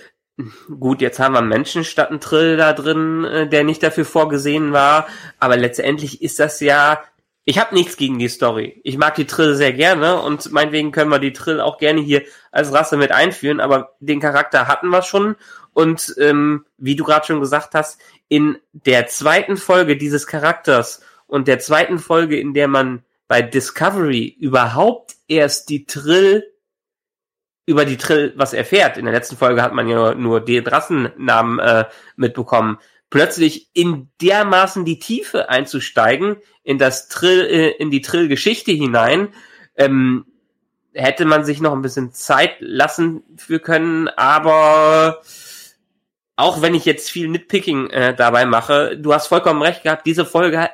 D: gut, jetzt haben wir einen Menschen statt einen Trill da drin, äh, der nicht dafür vorgesehen war, aber letztendlich ist das ja, ich habe nichts gegen die Story. Ich mag die Trill sehr gerne und meinetwegen können wir die Trill auch gerne hier als Rasse mit einführen, aber den Charakter hatten wir schon und ähm, wie du gerade schon gesagt hast, in der zweiten Folge dieses Charakters und der zweiten Folge, in der man bei Discovery überhaupt erst die Trill über die Trill was erfährt. In der letzten Folge hat man ja nur, nur den Rassennamen äh, mitbekommen. Plötzlich in dermaßen die Tiefe einzusteigen, in das Trill, äh, in die Trill-Geschichte hinein, ähm, hätte man sich noch ein bisschen Zeit lassen für können, aber auch wenn ich jetzt viel Nitpicking äh, dabei mache, du hast vollkommen recht gehabt, diese Folge,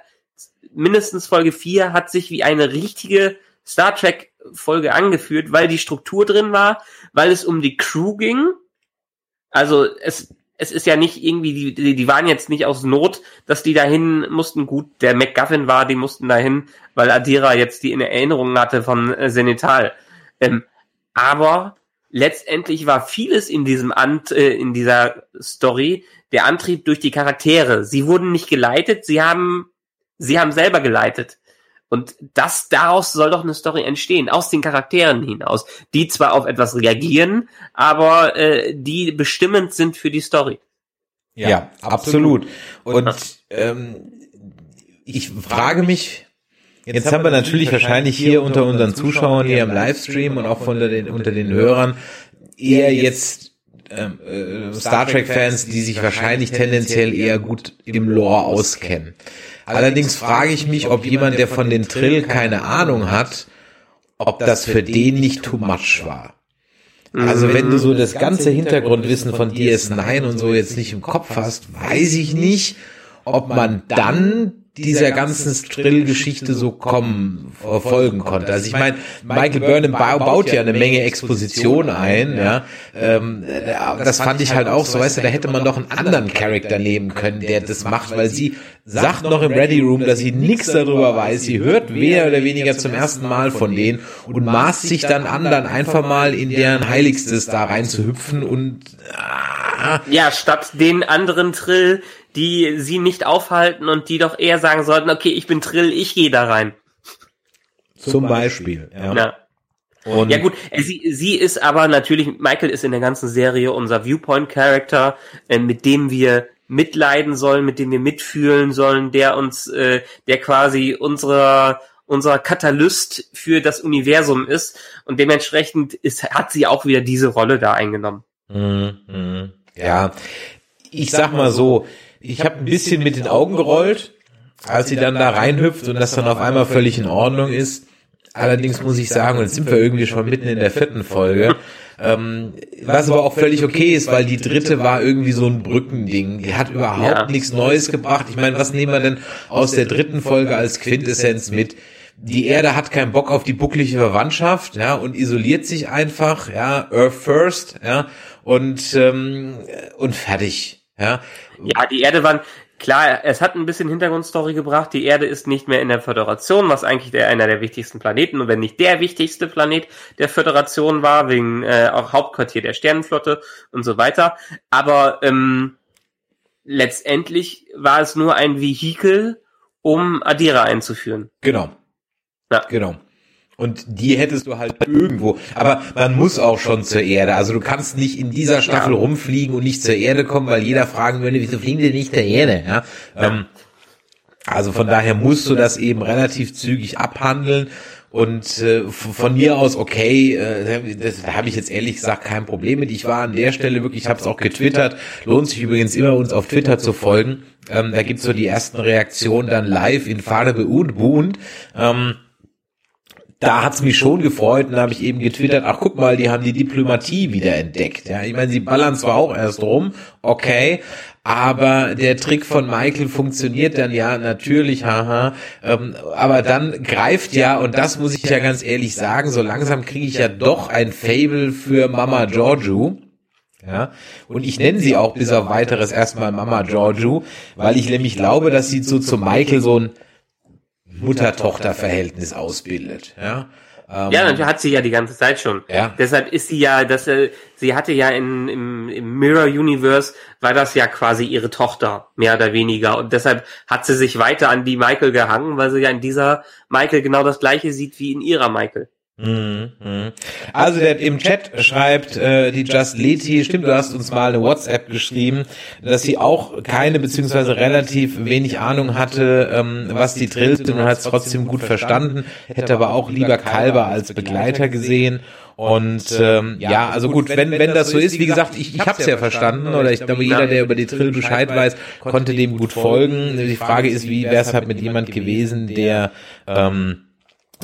D: mindestens Folge 4, hat sich wie eine richtige Star Trek Folge angeführt, weil die Struktur drin war, weil es um die Crew ging. Also es, es ist ja nicht irgendwie, die, die, die waren jetzt nicht aus Not, dass die dahin mussten. Gut, der McGuffin war, die mussten dahin, weil Adira jetzt die in Erinnerung hatte von äh, Senetal. Ähm, aber letztendlich war vieles in diesem Ant, äh, in dieser Story der Antrieb durch die Charaktere. Sie wurden nicht geleitet, sie haben, sie haben selber geleitet. Und das daraus soll doch eine Story entstehen, aus den Charakteren hinaus, die zwar auf etwas reagieren, aber äh, die bestimmend sind für die Story.
C: Ja, absolut. Und ähm, ich frage mich, jetzt haben wir natürlich wahrscheinlich hier unter unseren Zuschauern hier im Livestream und auch unter den, unter den Hörern eher jetzt ähm, äh, Star Trek-Fans, die sich wahrscheinlich tendenziell eher gut im Lore auskennen. Allerdings frage ich mich, ob jemand, der von den Trill keine Ahnung hat, ob das für den nicht too much war. Also wenn du so das ganze Hintergrundwissen von DS9 und so jetzt nicht im Kopf hast, weiß ich nicht, ob man dann dieser ganzen Trill-Geschichte so kommen, folgen konnte. Also ich meine, Michael Burnham ba baut ja eine Menge Exposition ein, ja. Ähm, das fand ich halt auch so, weißt du, da hätte man doch einen anderen Charakter nehmen können, der das macht, weil sie sagt noch im Ready Room, dass sie nichts darüber weiß. Sie hört mehr oder weniger zum ersten Mal von denen und maßt sich dann an, dann einfach mal in deren Heiligstes da reinzuhüpfen und ah,
D: Ja, statt den anderen Trill, die sie nicht aufhalten und die doch eher sagen sollten, okay, ich bin Trill, ich gehe da rein.
C: zum Beispiel. Ja.
D: Ja.
C: Und
D: Ja gut, äh, sie, sie ist aber natürlich, Michael ist in der ganzen Serie unser Viewpoint-Character, äh, mit dem wir mitleiden sollen, mit dem wir mitfühlen sollen, der uns, äh, der quasi unserer unser Katalyst für das Universum ist und dementsprechend ist, hat sie auch wieder diese Rolle da eingenommen.
C: Mhm. Ja, ich sag mal so, ich habe ein bisschen mit den Augen gerollt, als sie dann da reinhüpft und das dann auf einmal völlig in Ordnung ist. Allerdings muss ich sagen, und jetzt sind wir irgendwie schon mitten in der vierten Folge, ähm, was aber auch völlig okay ist, weil die dritte war irgendwie so ein Brückending. Die hat überhaupt
D: Ja.
C: nichts Neues gebracht. Ich meine, was nehmen wir denn aus der dritten Folge als Quintessenz mit? Die Erde hat keinen Bock auf die bucklige Verwandtschaft, ja, und isoliert sich einfach, ja, Earth first, ja, und ähm, und fertig, ja.
D: Ja, die Erde waren, klar, es hat ein bisschen Hintergrundstory gebracht. Die Erde ist nicht mehr in der Föderation, was eigentlich der, einer der wichtigsten Planeten und wenn nicht der wichtigste Planet der Föderation war, wegen äh, auch Hauptquartier der Sternenflotte und so weiter. Aber ähm, letztendlich war es nur ein Vehikel, um Adira einzuführen.
C: Genau.
D: Ja.
C: Genau. Und die hättest du halt irgendwo. Aber man muss auch schon zur Erde. Also du kannst nicht in dieser Staffel rumfliegen und nicht zur Erde kommen, weil jeder fragen würde, wieso fliegen die nicht zur Erde? Ja. Ähm, also von daher musst du das eben relativ zügig abhandeln. Und äh, von mir aus, okay, äh, das, da habe ich jetzt ehrlich gesagt kein Problem mit. Ich war an der Stelle wirklich, ich habe es auch getwittert, lohnt sich übrigens immer, uns auf Twitter zu folgen. Ähm, da gibt's so die ersten Reaktionen dann live in Farbe und Bund. Ähm, da hat's mich schon gefreut und da habe ich eben getwittert, ach guck mal, die haben die Diplomatie wieder entdeckt. Ja, ich meine, sie ballern zwar auch erst rum, okay, aber der Trick von Michael funktioniert dann ja natürlich, haha. Ähm, aber dann greift ja, und das muss ich ja ganz ehrlich sagen, so langsam kriege ich ja doch ein Fable für Mama Giorgio. Ja, und ich nenne sie auch bis auf weiteres erstmal Mama Giorgio, weil ich nämlich glaube, dass sie so zu Michael so ein Mutter-Tochter-Verhältnis ausbildet. Ja, ähm,
D: Ja, natürlich hat sie ja die ganze Zeit schon.
C: Ja.
D: Deshalb ist sie ja, dass äh, sie hatte ja in, im, im Mirror Universe war das ja quasi ihre Tochter, mehr oder weniger. Und deshalb hat sie sich weiter an die Michael gehangen, weil sie ja in dieser Michael genau das gleiche sieht wie in ihrer Michael.
C: Mhm. Also der im Chat schreibt äh, die Just Leti, stimmt, du hast uns mal eine WhatsApp geschrieben, dass sie auch keine beziehungsweise relativ wenig Ahnung hatte, ähm, was die trillte und hat es trotzdem gut verstanden, hätte aber auch lieber Kalber als Begleiter gesehen. Und ähm, ja, also gut, wenn wenn das so ist, wie gesagt, ich, ich habe es ja verstanden oder ich glaube, jeder, der über die Trill Bescheid weiß, konnte dem gut folgen. Die Frage ist, wie wäre es halt mit jemand gewesen, der ähm,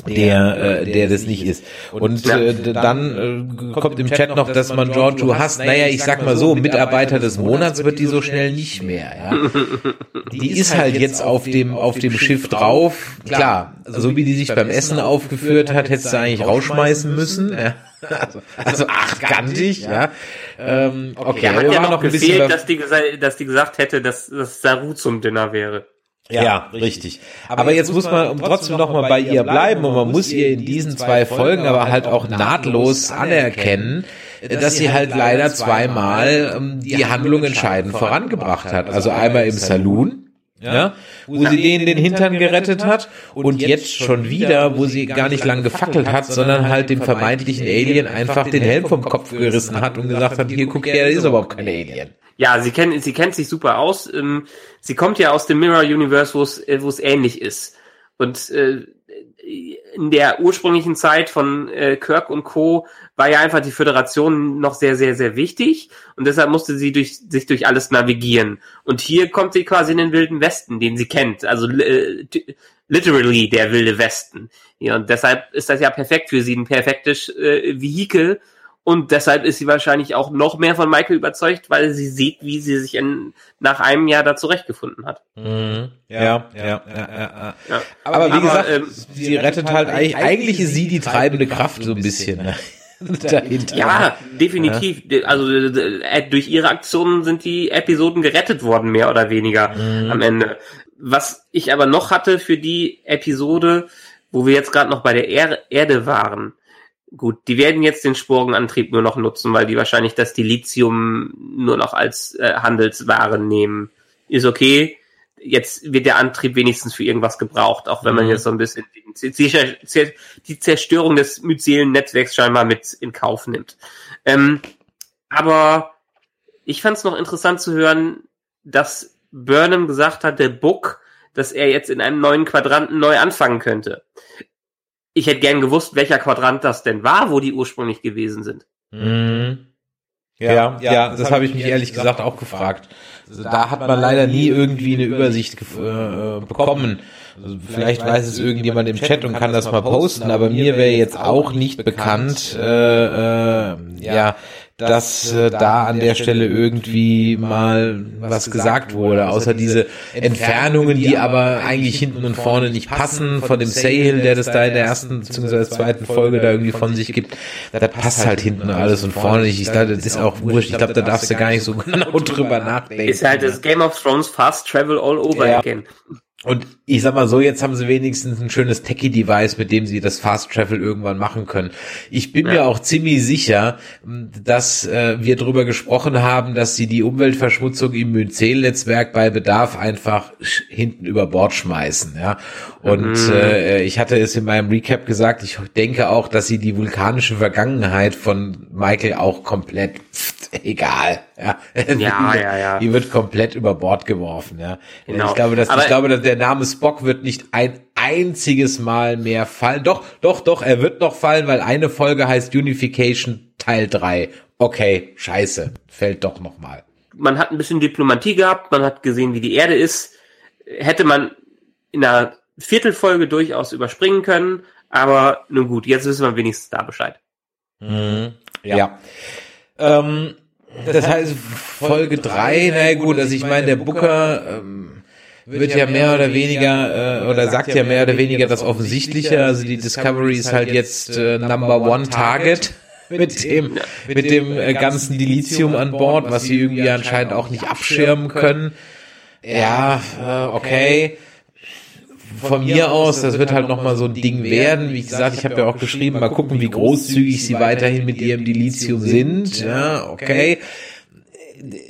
C: der äh, der das nicht ist. Und äh, dann äh, kommt im Chat noch, dass man Giorgio hasst. Naja, ich sag mal so, Mitarbeiter des Monats wird die so schnell nicht mehr. Ja. Die ist halt jetzt auf dem auf dem Schiff drauf. Klar, so wie die sich beim Essen aufgeführt hat, hättest du eigentlich rausschmeißen müssen. Ja. Also, also achtkantig, ja. Ähm, okay,
D: Ja,
C: aber
D: hat ja noch
C: ein bisschen
D: gefehlt,
C: bei-
D: dass die, dass die gesagt hätte, dass das Saru zum Dinner wäre.
C: Ja, richtig. Aber jetzt muss man trotzdem noch mal bei ihr bleiben und man muss ihr in diesen zwei Folgen aber halt auch nahtlos anerkennen, dass sie halt leider zweimal ähm, die Handlung entscheidend vorangebracht hat. Also einmal im Saloon, ja, wo sie denen den Hintern gerettet hat und jetzt schon wieder, wo sie gar nicht lang gefackelt hat, sondern halt dem vermeintlichen Alien einfach den Helm vom Kopf gerissen hat und gesagt hat, hier guck her, das ist überhaupt kein Alien.
D: Ja, sie kennt, sie kennt sich super aus. Ähm, sie kommt ja aus dem Mirror Universe, wo es, äh, wo es ähnlich ist. Und äh, in der ursprünglichen Zeit von äh, Kirk und Co. war ja einfach die Föderation noch sehr, sehr, sehr wichtig. Und deshalb musste sie durch, sich durch alles navigieren. Und hier kommt sie quasi in den wilden Westen, den sie kennt. Also äh, literally der wilde Westen. Ja, und deshalb ist das ja perfekt für sie, ein perfektes äh, Vehikel, und deshalb ist sie wahrscheinlich auch noch mehr von Michael überzeugt, weil sie sieht, wie sie sich in, nach einem Jahr da zurechtgefunden hat.
C: Mhm. Ja, ja, ja, ja, ja.
D: Ja.
C: Aber wie
D: Aber,
C: gesagt,
D: ähm,
C: sie rettet halt eigentlich, eigentlich ist sie die treibende Kraft so ein bisschen ne? dahinter.
D: Ja, definitiv. Also äh, durch ihre Aktionen sind die Episoden gerettet worden, mehr oder weniger am Ende. Was ich aber noch hatte für die Episode, wo wir jetzt gerade noch bei der er Erde waren. Gut, die werden jetzt den Sporenantrieb nur noch nutzen, weil die wahrscheinlich das Dilithium nur noch als äh, Handelswaren nehmen. Ist okay. Jetzt wird der Antrieb wenigstens für irgendwas gebraucht, auch wenn man
C: Mhm.
D: jetzt so ein bisschen die Zerstörung des myzelen Netzwerks scheinbar mit in Kauf nimmt. Ähm, aber ich fand es noch interessant zu hören, dass Burnham gesagt hat, der Book, dass er jetzt in einem neuen Quadranten neu anfangen könnte. Ich hätte gern gewusst, welcher Quadrant das denn war, wo die ursprünglich gewesen sind.
C: Mhm. Ja, ja, das habe ich mich ehrlich gesagt auch gefragt. Also da hat man leider nie irgendwie eine Übersicht äh, bekommen. Also vielleicht weiß es irgendjemand im Chat und kann das mal posten, aber mir wäre jetzt auch nicht bekannt, äh, äh, ja, dass äh, da an der Stelle irgendwie mal was gesagt wurde, außer diese Entfernungen, die aber eigentlich hinten und vorne nicht passen, von dem Sale, der das da in der ersten bzw. zweiten Folge da irgendwie von sich gibt, da passt halt hinten alles und vorne nicht. Ich glaube, das ist auch wurscht. Ich glaube, da darfst du gar nicht so genau drüber nachdenken.
D: Ist halt das Game of Thrones Fast Travel all over ja. again.
C: Und ich sag mal so, jetzt haben sie wenigstens ein schönes Techie-Device, mit dem sie das Fast Travel irgendwann machen können. Ich bin ja. mir auch ziemlich sicher, dass äh, wir darüber gesprochen haben, dass sie die Umweltverschmutzung im Myzel-Netzwerk bei Bedarf einfach hinten über Bord schmeißen. Ja, und mhm. äh, ich hatte es in meinem Recap gesagt. Ich denke auch, dass sie die vulkanische Vergangenheit von Michael auch komplett pff, egal. Ja,
D: ja, ja, ja.
C: Die wird komplett über Bord geworfen. Ja, genau. ich glaube, dass Aber ich glaube, dass der Name Spock wird nicht ein einziges Mal mehr fallen. Doch, doch, doch, er wird noch fallen, weil eine Folge heißt Unification Teil 3. Okay, scheiße, fällt doch noch mal.
D: Man hat ein bisschen Diplomatie gehabt, man hat gesehen, wie die Erde ist. Hätte man in einer Viertelfolge durchaus überspringen können, aber nun gut, jetzt wissen wir wenigstens da Bescheid.
C: Mhm. Ja. ja. Ähm, das heißt, Folge 3, na gut, also ich meine, der Booker ähm, wird ja mehr oder weniger, äh, oder sagt ja mehr oder weniger das Offensichtliche, also die Discovery ist halt jetzt äh, Number One Target mit dem, mit dem äh, ganzen Dilithium an Bord, was sie irgendwie anscheinend auch nicht abschirmen können. Ja, äh, okay. von mir aus, das wird halt nochmal so ein Ding werden. Wie gesagt, ich habe ja auch geschrieben, mal gucken, wie großzügig sie weiterhin mit ihrem Dilithium sind. Ja, okay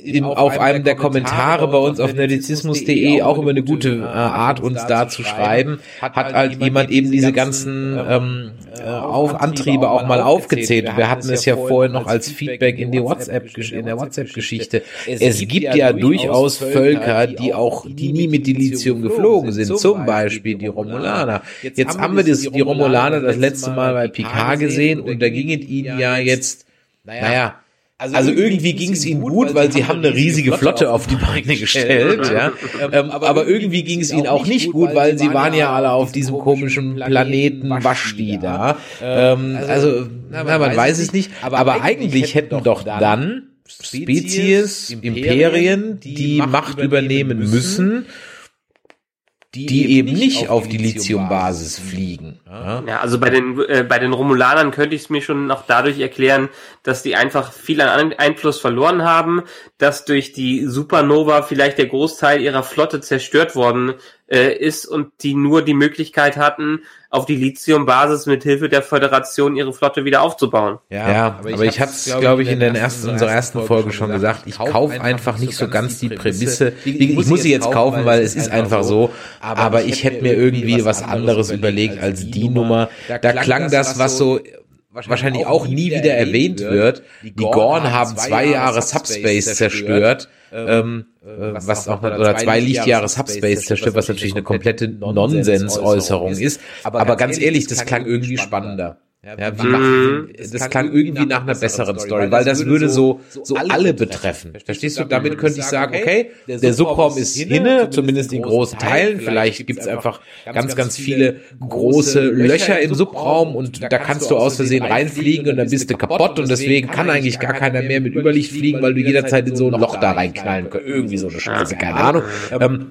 C: im, auf einem der Kommentare bei uns auf nerdizismus.de auch immer eine gute äh, Art, uns da zu schreiben, hat halt jemand eben diese ganzen ähm, äh, auf Antriebe auch mal aufgezählt. Wir hatten es ja vorher noch als Feedback in die WhatsApp in der WhatsApp-Geschichte. Es gibt ja durchaus Völker, die auch die nie mit Dilithium geflogen sind, zum Beispiel die Romulaner. Jetzt haben wir das, die Romulaner das letzte Mal bei Picard gesehen und da ging es ihnen ja jetzt, naja, also, also irgendwie ging es ihnen gut, weil sie haben eine riesige Flotte auf die Beine gestellt, ja. Ähm, aber irgendwie ging es ihnen auch nicht gut, weil sie waren ja alle auf diesem komischen Planeten Waschti da. Ähm, also, also na, man weiß es nicht. Aber eigentlich hätten doch dann Spezies, Imperien, die Macht übernehmen müssen die, die eben nicht auf die Lithium-Basis fliegen.
D: Ja. ja, also bei den, äh, bei den Romulanern könnte ich es mir schon noch dadurch erklären, dass die einfach viel an Einfluss verloren haben, dass durch die Supernova vielleicht der Großteil ihrer Flotte zerstört worden äh, ist und die nur die Möglichkeit hatten, auf die Lithium-Basis mit Hilfe der Föderation ihre Flotte wieder aufzubauen.
C: Ja, ja aber ich, aber ich hatte es, glaube ich, in der ersten, unserer ersten Folge schon gesagt, ich kaufe einfach nicht so ganz die Prämisse. Ich, muss sie jetzt kaufen, weil es ist einfach so, aber ich hätte mir irgendwie was anderes überlegt als die Nummer. Da klang das, was so wahrscheinlich auch nie wieder erwähnt wird. Die Gorn haben zwei Jahre Subspace zerstört. Ähm, äh, was auch oder zwei Lichtjahre Subspace zerstört, was natürlich eine komplette Nonsensäußerung ist. Aber ganz ehrlich, das klang irgendwie spannender. Ja, wie machen, das klang irgendwie nach einer besseren Story, weil das würde so, so alle betreffen. Verstehst du? Damit könnte ich sagen, okay, der Subraum ist hinne, zumindest in großen Teilen. Vielleicht gibt es einfach ganz, ganz viele große Löcher im Subraum und da kannst du aus Versehen reinfliegen und dann bist du kaputt und deswegen kann eigentlich gar keiner mehr mit Überlicht fliegen, weil du jederzeit in so ein Loch da reinknallen kannst. Irgendwie so eine Scheiße, keine Ahnung. Ähm,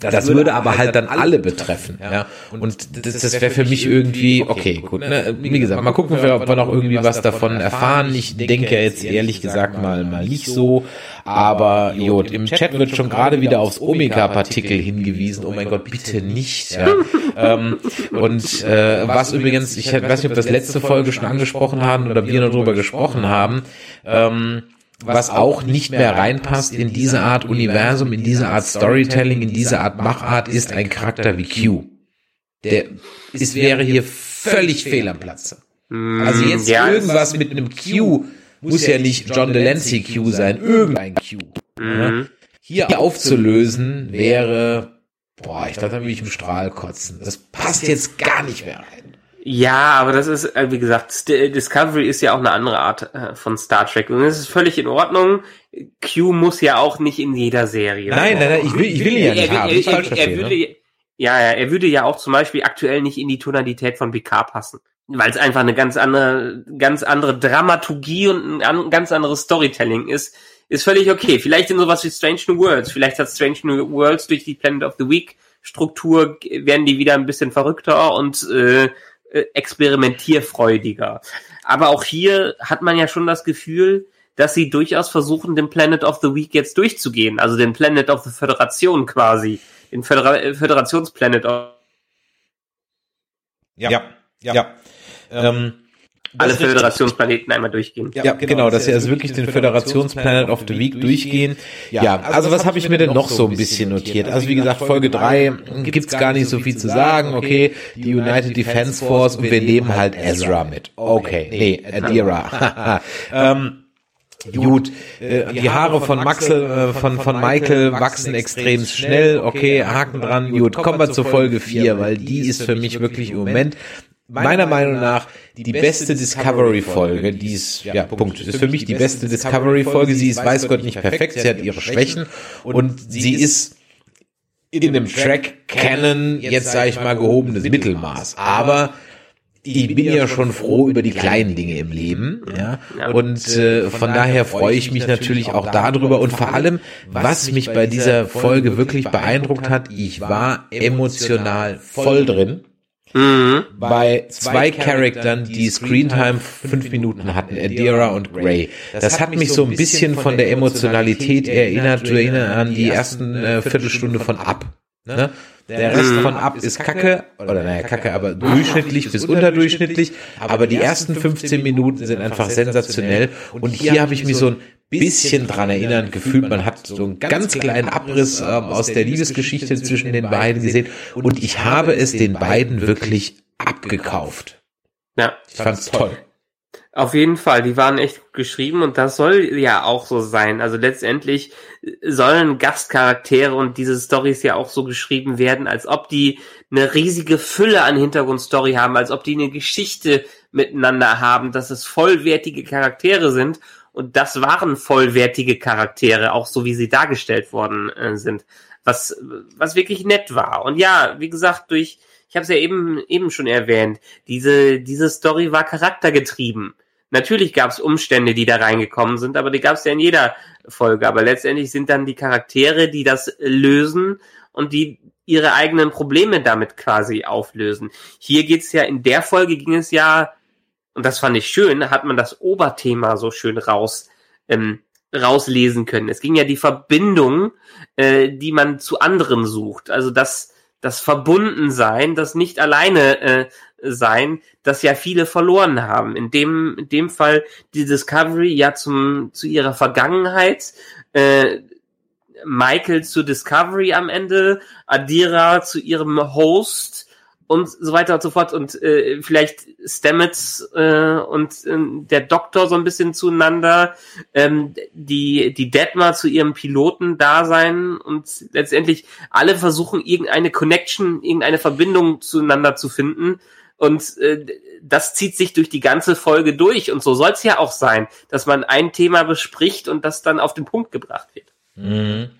C: das, das würde, würde aber halt, halt dann alle betreffen. Ja. ja. Und das, das wäre für mich irgendwie, okay, gut. Ne? ne wie gesagt, mal gucken, ob wir noch irgendwie was davon erfahren. Ich denke jetzt ehrlich gesagt mal, mal nicht so. Aber, Jod, im Chat wird schon gerade wieder aufs Omega-Partikel hingewiesen. Oh mein Gott, bitte nicht. Ja. ähm, und äh, was übrigens, ich weiß nicht, ob das letzte Folge schon angesprochen haben oder wir noch drüber gesprochen haben. Ähm, was auch nicht mehr reinpasst in diese Art Universum, in diese Art Storytelling, in diese Art Machart, ist ein Charakter wie Q. Der ist, wäre hier völlig fehl am Platze. Mm, also jetzt ja, irgendwas mit einem Q muss ja nicht John Delancey Q sein, irgendein Q. Mhm. Hier aufzulösen wäre, boah, ich glaube, da würde ich im Strahl kotzen. Das passt jetzt gar nicht mehr rein.
D: Ja, aber das ist, äh, wie gesagt, Discovery ist ja auch eine andere Art äh, von Star Trek und das ist völlig in Ordnung. Q muss ja auch nicht in jeder Serie.
A: Nein, nein, nein, ich will, ich will ihn ja nicht
D: er,
A: haben.
D: er, er, er, würde,
A: ne?
D: ja, ja, er würde ja auch zum Beispiel aktuell nicht in die Tonalität von PK passen. Weil es einfach eine ganz andere, ganz andere Dramaturgie und ein an, ganz anderes Storytelling ist, ist völlig okay. Vielleicht in sowas wie Strange New Worlds. Vielleicht hat Strange New Worlds durch die Planet of the Week Struktur werden die wieder ein bisschen verrückter und äh, äh, experimentierfreudiger. Aber auch hier hat man ja schon das Gefühl, dass sie durchaus versuchen, den Planet of the Week jetzt durchzugehen. Also den Planet of the Föderation quasi. Den Födera äh, Föderationsplanet of
A: Ja, ja, ja. Ähm,
D: alle. Föderationsplaneten einmal durchgehen.
A: Ja, genau, dass sie also wirklich den Föderationsplanet of the Week durchgehen. Ja, also was habe ich mir denn noch so ein bisschen notiert? Also wie gesagt, Folge drei gibt's gar nicht so viel zu sagen. Okay, die United Defense Force und wir nehmen halt Ezra mit. Okay, nee, Adira. ähm, Gut, äh, die Haare von Maxel, äh, von, von Michael wachsen extrem schnell. Okay, Haken dran. Gut, kommen wir zur Folge 4, weil die ist für mich wirklich im Moment meiner Meinung nach die beste Discovery-Folge, die ist, ja, Punkt, ist für mich die beste Discovery-Folge. Sie ist, weiß Gott, nicht perfekt, sie hat ihre Schwächen und sie ist in dem Track Canon jetzt, sage ich mal, gehobenes Mittelmaß. Aber ich bin ja schon froh über die kleinen Dinge im Leben, ja. Und äh, von daher freue ich mich natürlich auch darüber. Und vor allem, was mich bei dieser Folge wirklich beeindruckt hat, ich war emotional voll drin.
D: Mhm.
A: Bei zwei Charaktern, die Screentime fünf Minuten hatten, Adira und Grey. Das hat mich so ein bisschen von der Emotionalität erinnert, du erinnern an die ersten äh, Viertelstunde von Up. Ne? Der Rest von Up ist Kacke, oder naja, Kacke, aber durchschnittlich bis unterdurchschnittlich. Aber die ersten 15 Minuten sind einfach sensationell. Und hier habe ich mich so ein bisschen dran erinnern gefühlt. Man hat so einen ganz kleinen Abriss ähm, aus der Liebesgeschichte zwischen den beiden gesehen. Und ich habe es den beiden wirklich abgekauft.
D: Ja.
A: Ich fand's toll.
D: Auf jeden Fall, die waren echt gut geschrieben und das soll ja auch so sein. Also letztendlich sollen Gastcharaktere und diese Stories ja auch so geschrieben werden, als ob die eine riesige Fülle an Hintergrundstory haben, als ob die eine Geschichte miteinander haben, dass es vollwertige Charaktere sind und das waren vollwertige Charaktere, auch so wie sie dargestellt worden äh, sind, was was wirklich nett war. Und ja, wie gesagt, durch ich habe es ja eben eben schon erwähnt, diese diese Story war charaktergetrieben. Natürlich gab es Umstände, die da reingekommen sind, aber die gab es ja in jeder Folge. Aber letztendlich sind dann die Charaktere, die das lösen und die ihre eigenen Probleme damit quasi auflösen. Hier geht's ja, in der Folge ging es ja, und das fand ich schön, hat man das Oberthema so schön raus, ähm, rauslesen können. Es ging ja die Verbindung, äh, die man zu anderen sucht. Also das, das Verbundensein, das nicht alleine äh, sein, das ja viele verloren haben. In dem, in dem Fall die Discovery ja zum, zu ihrer Vergangenheit, äh, Michael zu Discovery am Ende, Adira zu ihrem Host und so weiter und so fort. Und äh, vielleicht Stamets äh, und äh, der Doktor so ein bisschen zueinander, ähm, die die Detmar zu ihrem Piloten-Dasein. Und letztendlich alle versuchen irgendeine Connection, irgendeine Verbindung zueinander zu finden. Und äh, das zieht sich durch die ganze Folge durch. Und so soll es ja auch sein, dass man ein Thema bespricht und das dann auf den Punkt gebracht wird.
A: Mhm.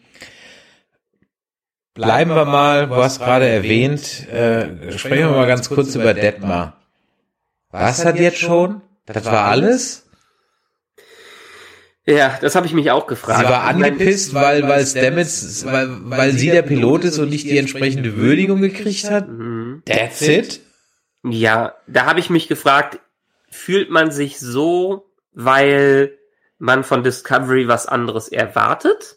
A: Bleiben wir mal, du hast gerade erwähnt, äh, sprechen wir mal ganz kurz über Detmar. Was hat jetzt schon? Das war alles?
D: Ja, das habe ich mich auch gefragt.
A: Sie war angepisst, weil, weil Stamets, weil, weil sie der Pilot ist und nicht die entsprechende Würdigung gekriegt hat?
D: Mhm.
A: That's it?
D: Ja, da habe ich mich gefragt, fühlt man sich so, weil man von Discovery was anderes erwartet?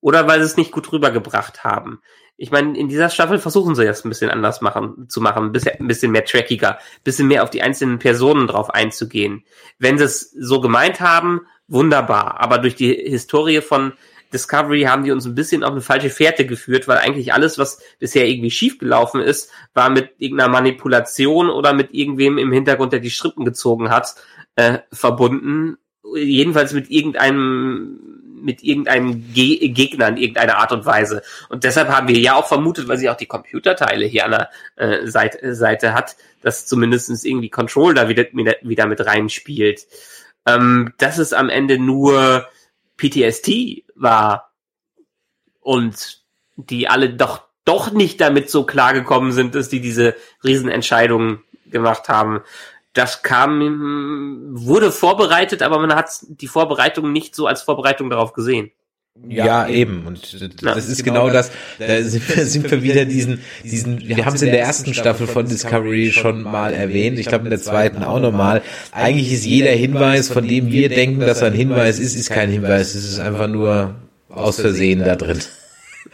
D: Oder weil sie es nicht gut rübergebracht haben? Ich meine, in dieser Staffel versuchen sie das ein bisschen anders machen, zu machen, ein bisschen, ein bisschen mehr trackiger, ein bisschen mehr auf die einzelnen Personen drauf einzugehen. Wenn sie es so gemeint haben, wunderbar. Aber durch die Historie von Discovery haben die uns ein bisschen auf eine falsche Fährte geführt, weil eigentlich alles, was bisher irgendwie schiefgelaufen ist, war mit irgendeiner Manipulation oder mit irgendwem im Hintergrund, der die Strippen gezogen hat, äh, verbunden. Jedenfalls mit irgendeinem mit irgendeinem Ge Gegner in irgendeiner Art und Weise. Und deshalb haben wir ja auch vermutet, weil sie auch die Computerteile hier an der äh, Seite, Seite hat, dass zumindestens irgendwie Control da wieder, wieder mit reinspielt. Ähm, dass es am Ende nur PTSD war und die alle doch doch nicht damit so klar gekommen sind, dass die diese Riesenentscheidungen gemacht haben. Das kam, wurde vorbereitet, aber man hat die Vorbereitung nicht so als Vorbereitung darauf gesehen.
C: Ja, ja, eben. Und das ja, ist genau, genau das. Da sind wir, sind wir wieder diesen, diesen, wir haben es in der ersten Staffel von Discovery schon mal erwähnt. Ich glaube in der zweiten auch nochmal. Eigentlich ist jeder Hinweis, von dem wir denken, dass er ein Hinweis ist, ist kein Hinweis. Es ist einfach nur aus Versehen da drin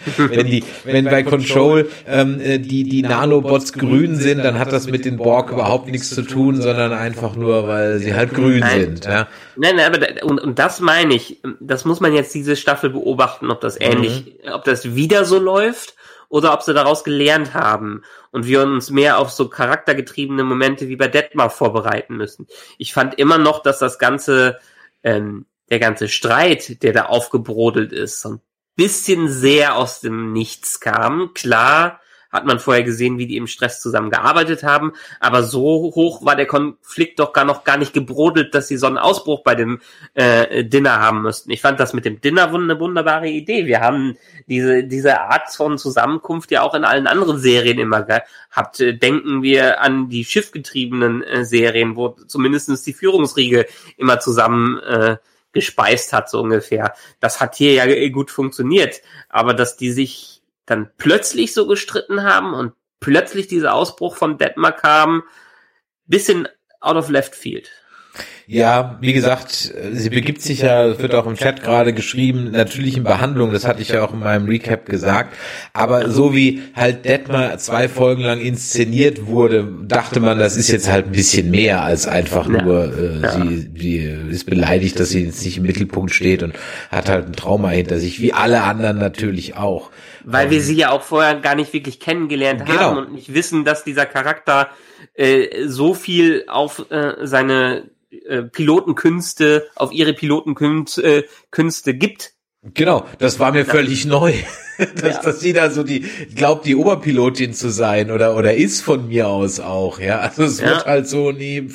C: wenn die, wenn bei Control ähm, äh, die die Nanobots grün sind, dann hat das mit den Borg überhaupt nichts zu tun, sondern einfach nur, weil sie halt grün nein. sind. Ja.
D: Nein, nein, aber da, und, und das meine ich. Das muss man jetzt diese Staffel beobachten, ob das ähnlich, mhm. ob das wieder so läuft oder ob sie daraus gelernt haben und wir uns mehr auf so charaktergetriebene Momente wie bei Detmar vorbereiten müssen. Ich fand immer noch, dass das ganze ähm, der ganze Streit, der da aufgebrodelt ist, so ein bisschen sehr aus dem Nichts kam. Klar hat man vorher gesehen, wie die im Stress zusammengearbeitet haben, aber so hoch war der Konflikt doch gar noch gar nicht gebrodelt, dass sie so einen Ausbruch bei dem äh, Dinner haben müssten. Ich fand das mit dem Dinner eine wunderbare Idee. Wir haben diese, diese Art von Zusammenkunft ja auch in allen anderen Serien immer gehabt. Denken wir an die schiffgetriebenen äh, Serien, wo zumindestens die Führungsriege immer zusammen äh, gespeist hat, so ungefähr. Das hat hier ja gut funktioniert. Aber dass die sich dann plötzlich so gestritten haben und plötzlich dieser Ausbruch von Detmar kam, bisschen out of left field.
C: Ja, wie gesagt, sie begibt sich ja, wird auch im Chat gerade geschrieben, natürlich in Behandlung, das hatte ich ja auch in meinem Recap gesagt, aber so wie halt Detmar zwei Folgen lang inszeniert wurde, dachte man, das ist jetzt halt ein bisschen mehr als einfach nur, äh, ja. sie, sie ist beleidigt, dass sie jetzt nicht im Mittelpunkt steht und hat halt ein Trauma hinter sich, wie alle anderen natürlich auch.
D: Weil wir sie ja auch vorher gar nicht wirklich kennengelernt genau. haben und nicht wissen, dass dieser Charakter äh, so viel auf äh, seine äh, Pilotenkünste, auf ihre Pilotenkünste äh, gibt.
C: Genau, das war mir völlig neu. dass, ja. dass sie da so die glaubt, die Oberpilotin zu sein oder oder ist von mir aus auch, ja. Also es ja. wird halt so nie,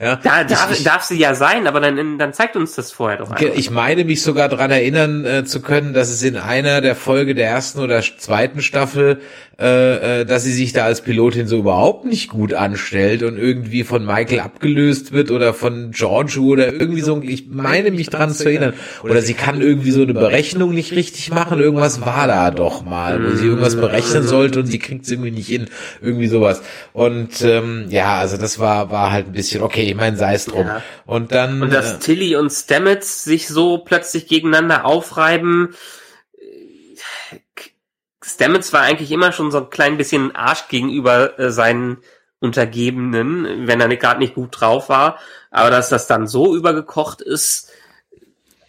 D: ja. Da darf, ich, darf sie ja sein, aber dann dann zeigt uns das vorher doch
C: einfach. Ich meine mich sogar dran erinnern äh, zu können, dass es in einer der Folge der ersten oder zweiten Staffel äh, äh, dass sie sich da als Pilotin so überhaupt nicht gut anstellt und irgendwie von Michael abgelöst wird oder von Giorgio oder irgendwie so, ich meine mich dran zu erinnern. Oder sie kann irgendwie so eine Berechnung nicht richtig machen, irgendwas war da doch mal, wo sie irgendwas berechnen sollte und sie kriegt es irgendwie nicht hin, irgendwie sowas. Und ähm, ja, also das war, war halt ein bisschen, okay, ich meine, sei es drum. Ja. Und dann.
D: Und dass äh, Tilly und Stamets sich so plötzlich gegeneinander aufreiben, Stamets war eigentlich immer schon so ein klein bisschen Arsch gegenüber äh, seinen Untergebenen, wenn er gerade nicht gut drauf war. Aber dass das dann so übergekocht ist,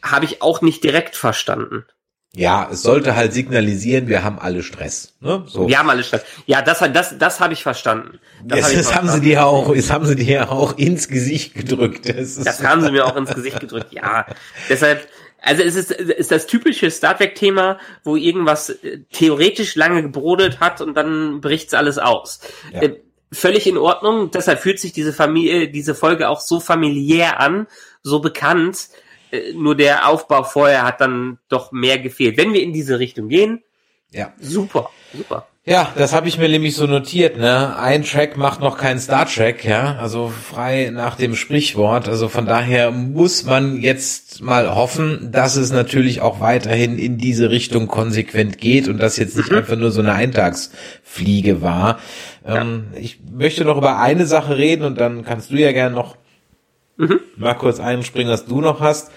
D: habe ich auch nicht direkt verstanden.
C: Ja, es sollte halt signalisieren, wir haben alle Stress. Ne?
D: So. Wir haben alle Stress. Ja, das, das, das habe ich verstanden.
C: Das, yes, hab ich das haben sie dir auch, das haben sie dir auch ins Gesicht gedrückt.
D: Das, das haben sie mir auch ins Gesicht gedrückt. Ja, deshalb also es ist, ist das typische Star Trek-Thema, wo irgendwas äh, theoretisch lange gebrodelt hat und dann bricht's alles aus. Ja. Äh, völlig in Ordnung. Deshalb fühlt sich diese Familie, diese Folge auch so familiär an, so bekannt. Äh, nur der Aufbau vorher hat dann doch mehr gefehlt. Wenn wir in diese Richtung gehen, ja, super, super.
C: Ja, das habe ich mir nämlich so notiert, ne? Ein Track macht noch kein Star Trek, ja, also frei nach dem Sprichwort. Also von daher muss man jetzt mal hoffen, dass es natürlich auch weiterhin in diese Richtung konsequent geht und das jetzt nicht mhm. einfach nur so eine Eintagsfliege war. Ja. Ähm, ich möchte noch über eine Sache reden und dann kannst du ja gerne noch mhm. mal kurz einspringen, was du noch hast.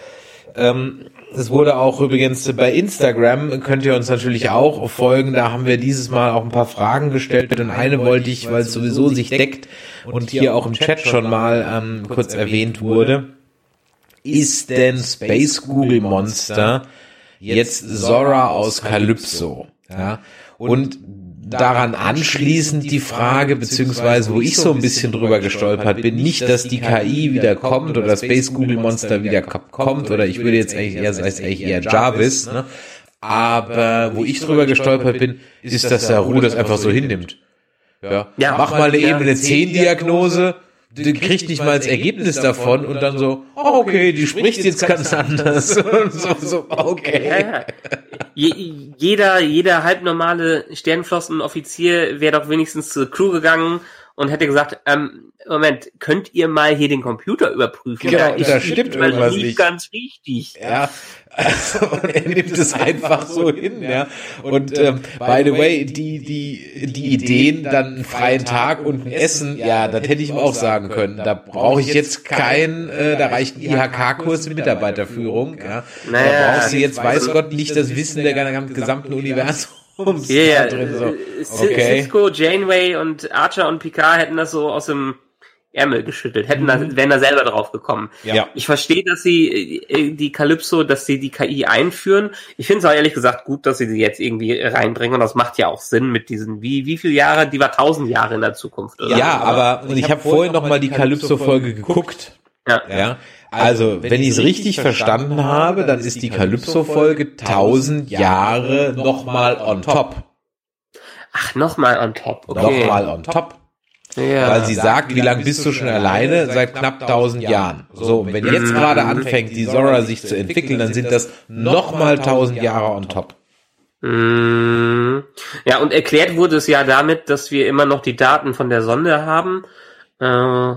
C: Ähm, es wurde auch übrigens bei Instagram, könnt ihr uns natürlich auch folgen, da haben wir dieses Mal auch ein paar Fragen gestellt und eine wollte ich, weil es sowieso sich deckt und hier auch im Chat schon mal ähm, kurz erwähnt wurde. Ist denn Space Google Monster jetzt Zora aus Calypso? Ja, und
A: daran anschließend die Frage, beziehungsweise wo ich so ein bisschen drüber gestolpert bin, nicht, dass die KI wieder kommt oder Space Google Monster wieder kommt oder ich würde jetzt eigentlich eher, als eigentlich eher Jarvis, ne? aber wo ich drüber gestolpert bin, ist, dass der Ru das einfach so hinnimmt. Ja. ja mach mal eine Ebene 10 Diagnose, du kriegst nicht mal das Ergebnis davon und dann so, oh, okay, die spricht jetzt ganz anders. so,
D: so, okay. Ja, ja. Je, jeder, jeder halbnormale Sternflossenoffizier wäre doch wenigstens zur Crew gegangen und hätte gesagt, ähm, Moment, könnt ihr mal hier den Computer überprüfen?
A: Genau, da, da stimmt irgendwas
D: nicht. ganz richtig.
A: Ja, also, er nimmt es einfach so hin, ja. Und ähm, by the way, die die die Ideen, dann einen freien Tag und ein Essen, ja, das hätte ich ihm auch sagen können. Da brauche ich jetzt kein, äh, da reicht ein IHK-Kurs in Mitarbeiterführung, ja. Naja, da brauchst du jetzt, weiß Gott, nicht das Wissen der gesamten Universum.
D: Ja, yeah, drin, so. okay. Cisco, Janeway und Archer und Picard hätten das so aus dem Ärmel geschüttelt, hätten da, mhm. wären da selber drauf gekommen. Ja. Ich verstehe, dass sie äh, die Calypso, dass sie die KI einführen. Ich finde es auch ehrlich gesagt gut, dass sie sie jetzt irgendwie reinbringen und das macht ja auch Sinn mit diesen, wie, wie viele Jahre, die war tausend Jahre in der Zukunft,
A: oder? Ja, aber, und ich habe vorhin noch mal die Calypso-Folge geguckt. Ja. ja. Also, wenn ich es richtig verstanden habe, dann ist die Calypso-Folge tausend Jahre nochmal on top.
D: Ach, nochmal on top.
A: Okay. Nochmal on top. Ja. Weil sie sagt, wie lange bist du schon alleine? Seit knapp 1000 Jahren. So, wenn jetzt gerade anfängt, die Zora sich zu entwickeln, dann sind das nochmal 1000 Jahre on top.
D: Mm. Ja, und erklärt wurde es ja damit, dass wir immer noch die Daten von der Sonde haben. Äh,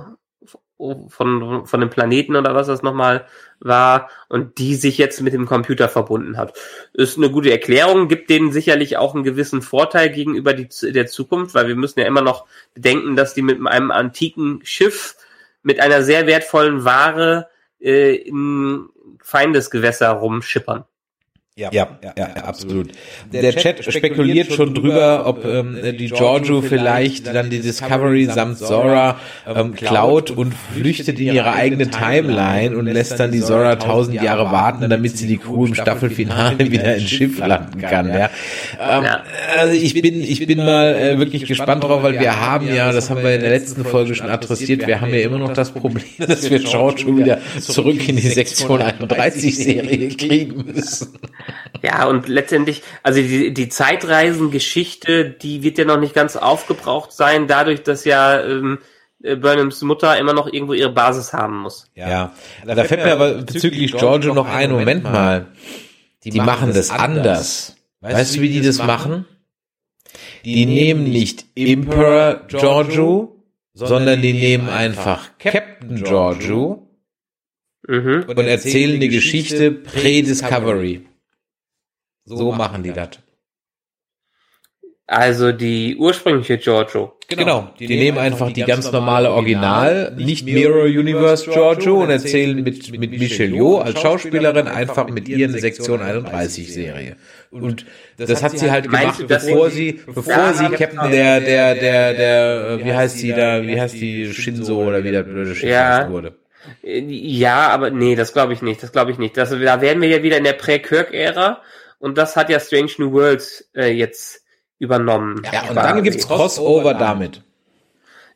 D: von, von dem Planeten oder was das nochmal war und die sich jetzt mit dem Computer verbunden hat. Ist eine gute Erklärung, gibt denen sicherlich auch einen gewissen Vorteil gegenüber die, der Zukunft, weil wir müssen ja immer noch bedenken, dass die mit einem antiken Schiff mit einer sehr wertvollen Ware äh, in Feindesgewässer rumschippern.
A: Ja, ja, ja, ja, absolut. Der, der Chat spekuliert schon drüber, ob ähm, die Giorgio vielleicht dann die Discovery samt Zora ähm, klaut und flüchtet in ihre eigene Timeline und lässt dann die Zora tausend Jahre warten, damit sie die Crew im Staffelfinale wieder ins Schiff landen kann. Ja. Ähm, also ich bin, ich bin mal äh, wirklich gespannt drauf, weil wir haben ja, das haben wir in der letzten Folge schon adressiert, wir haben ja immer noch das Problem, dass wir Giorgio wieder zurück in die Sektion 31 Serie kriegen müssen.
D: Ja, und letztendlich, also die, die Zeitreisengeschichte, die wird ja noch nicht ganz aufgebraucht sein, dadurch, dass ja ähm, äh, Burnhams Mutter immer noch irgendwo ihre Basis haben muss.
A: Ja, ja. da, da fällt mir aber bezüglich Giorgio noch ein Moment mal. Die, die machen das anders. Weißt, weißt du, wie die das machen? Die nehmen nicht Emperor Giorgio, sondern die nehmen einfach Captain Giorgio mhm. und erzählen die Geschichte Pre-Discovery. So, so machen die das.
D: Also die ursprüngliche Giorgio.
A: Genau, genau. die, die nehmen einfach die ganz normale Original, nicht Mirror Universe Giorgio und erzählen mit, mit Michelle Yeoh als Schauspielerin einfach mit ihr eine Sektion 31 Serie. Und das, das hat sie halt gemacht, bevor sie, bevor sie Captain der, der, der, der, wie heißt sie da, wie heißt die Shinzo oder wie der blöde Schiff ja. wurde.
D: Ja, aber nee, das glaube ich nicht, das glaube ich nicht. Das, da werden wir ja wieder in der Prä-Kirk-Ära und das hat ja Strange New Worlds äh, jetzt übernommen.
A: Ja, und dann gibt's Crossover damit.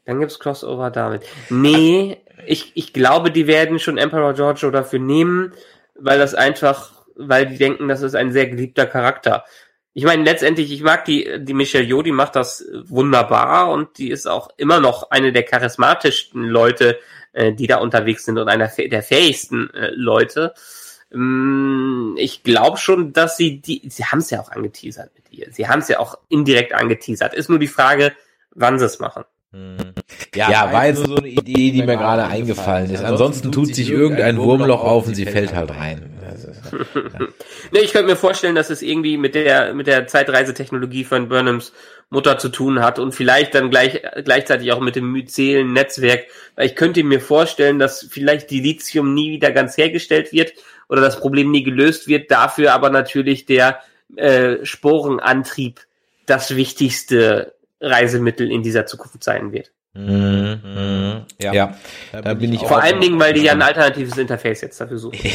D: Dann gibt's Crossover damit. Nee, ich, ich glaube, die werden schon Emperor Giorgio dafür nehmen, weil das einfach, weil die denken, das ist ein sehr geliebter Charakter. Ich meine, letztendlich, ich mag die, die Michelle Yeoh, die macht das wunderbar und die ist auch immer noch eine der charismatischsten Leute, äh, die da unterwegs sind und einer der fähigsten äh, Leute. Mm, ich glaube schon, dass sie die, sie haben es ja auch angeteasert mit ihr. Sie haben es ja auch indirekt angeteasert. Ist nur die Frage, wann sie es machen.
A: Hm. Ja, ja, war jetzt so eine Idee, die mir gerade eingefallen ist. Ansonsten tut sich irgendein Wurmloch auf und sie fällt halt rein.
D: ja. nee, ich könnte mir vorstellen, dass es irgendwie mit der, mit der Zeitreisetechnologie von Burnhams Mutter zu tun hat und vielleicht dann gleich, gleichzeitig auch mit dem myzelen Netzwerk. Weil ich könnte mir vorstellen, dass vielleicht die Lithium nie wieder ganz hergestellt wird oder das Problem nie gelöst wird, dafür aber natürlich der äh, Sporenantrieb das wichtigste Reisemittel in dieser Zukunft sein wird.
A: Mhm. Ja, da bin ich
D: Vor allen Dingen, weil die ja ein alternatives Interface jetzt dafür suchen.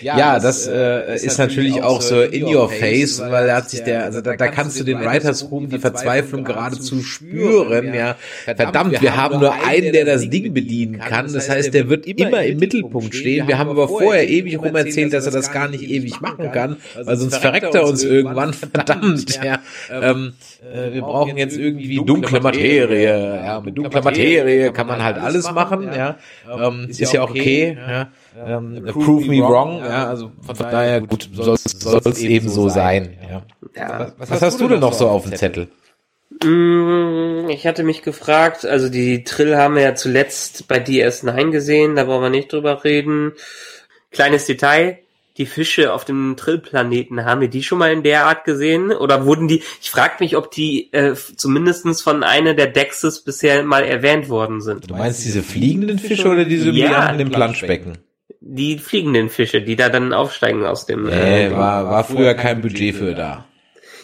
A: Ja, das äh, ist natürlich auch so in your face, weil da hat sich der, also da, da kannst du den Writers Room die Verzweiflung geradezu spüren, ja. Verdammt, wir haben nur einen, der das Ding bedienen kann. Das heißt, der wird immer im Mittelpunkt stehen. Wir haben aber vorher ewig rum erzählt, dass er das gar nicht ewig machen kann, weil sonst verreckt er uns irgendwann. Verdammt, ja. Ähm, äh, wir brauchen jetzt irgendwie dunkle Materie. Ja, mit dunkler Materie kann man halt alles machen, ja. Ähm, ist ja auch okay, ja. Ähm, prove me wrong, ja, also von daher gut, soll es eben so sein. Ja.
D: Ja.
A: Was, hast du denn noch so auf dem Zettel?
D: Mm, Ich hatte mich gefragt, also die Trill haben wir ja zuletzt bei DS9 gesehen, da wollen wir nicht drüber reden. Kleines Detail, die Fische auf dem Trillplaneten, haben wir die schon mal in der Art gesehen? Oder wurden die, ich frage mich, ob die äh, zumindestens von einer der Dexes bisher mal erwähnt worden sind.
A: Du meinst diese fliegenden Fische oder diese
D: Ja.
A: Migranten im Planschbecken?
D: Die fliegenden Fische, die da dann aufsteigen aus dem...
A: Nee,
D: äh,
A: war, war früher kein Budget für da.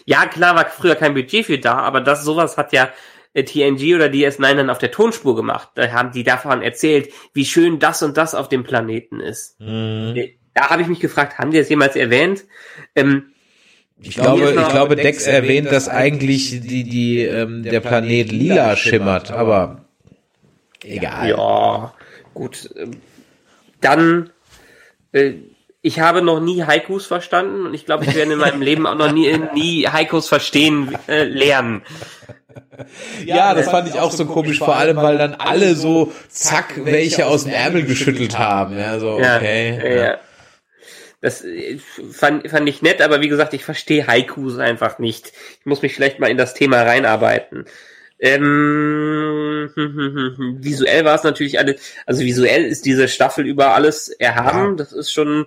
D: Ja, klar war früher kein Budget für da, aber das sowas hat ja äh, TNG oder DS9 dann auf der Tonspur gemacht. Da haben die davon erzählt, wie schön das und das auf dem Planeten ist. Äh, Da habe ich mich gefragt, haben die das jemals erwähnt? Ähm,
A: Ich glaube, ich glaube, Dex erwähnt, dass eigentlich die, die, ähm, der Planet lila schimmert, aber egal.
D: ja, gut. ähm, Dann, äh, ich habe noch nie Haikus verstanden und ich glaube, ich werde in meinem Leben auch noch nie, nie Haikus verstehen äh, lernen.
A: Ja, das fand ich auch so komisch, vor allem, weil dann alle so zack welche aus dem Ärmel geschüttelt haben. Ja, so,
D: Ja,
A: okay.
D: ja. ja. Das äh, fand, fand ich nett, aber wie gesagt, ich verstehe Haikus einfach nicht. Ich muss mich vielleicht mal in das Thema reinarbeiten. Ähm, visuell war es natürlich alles, also visuell ist diese Staffel über alles erhaben. Das ist schon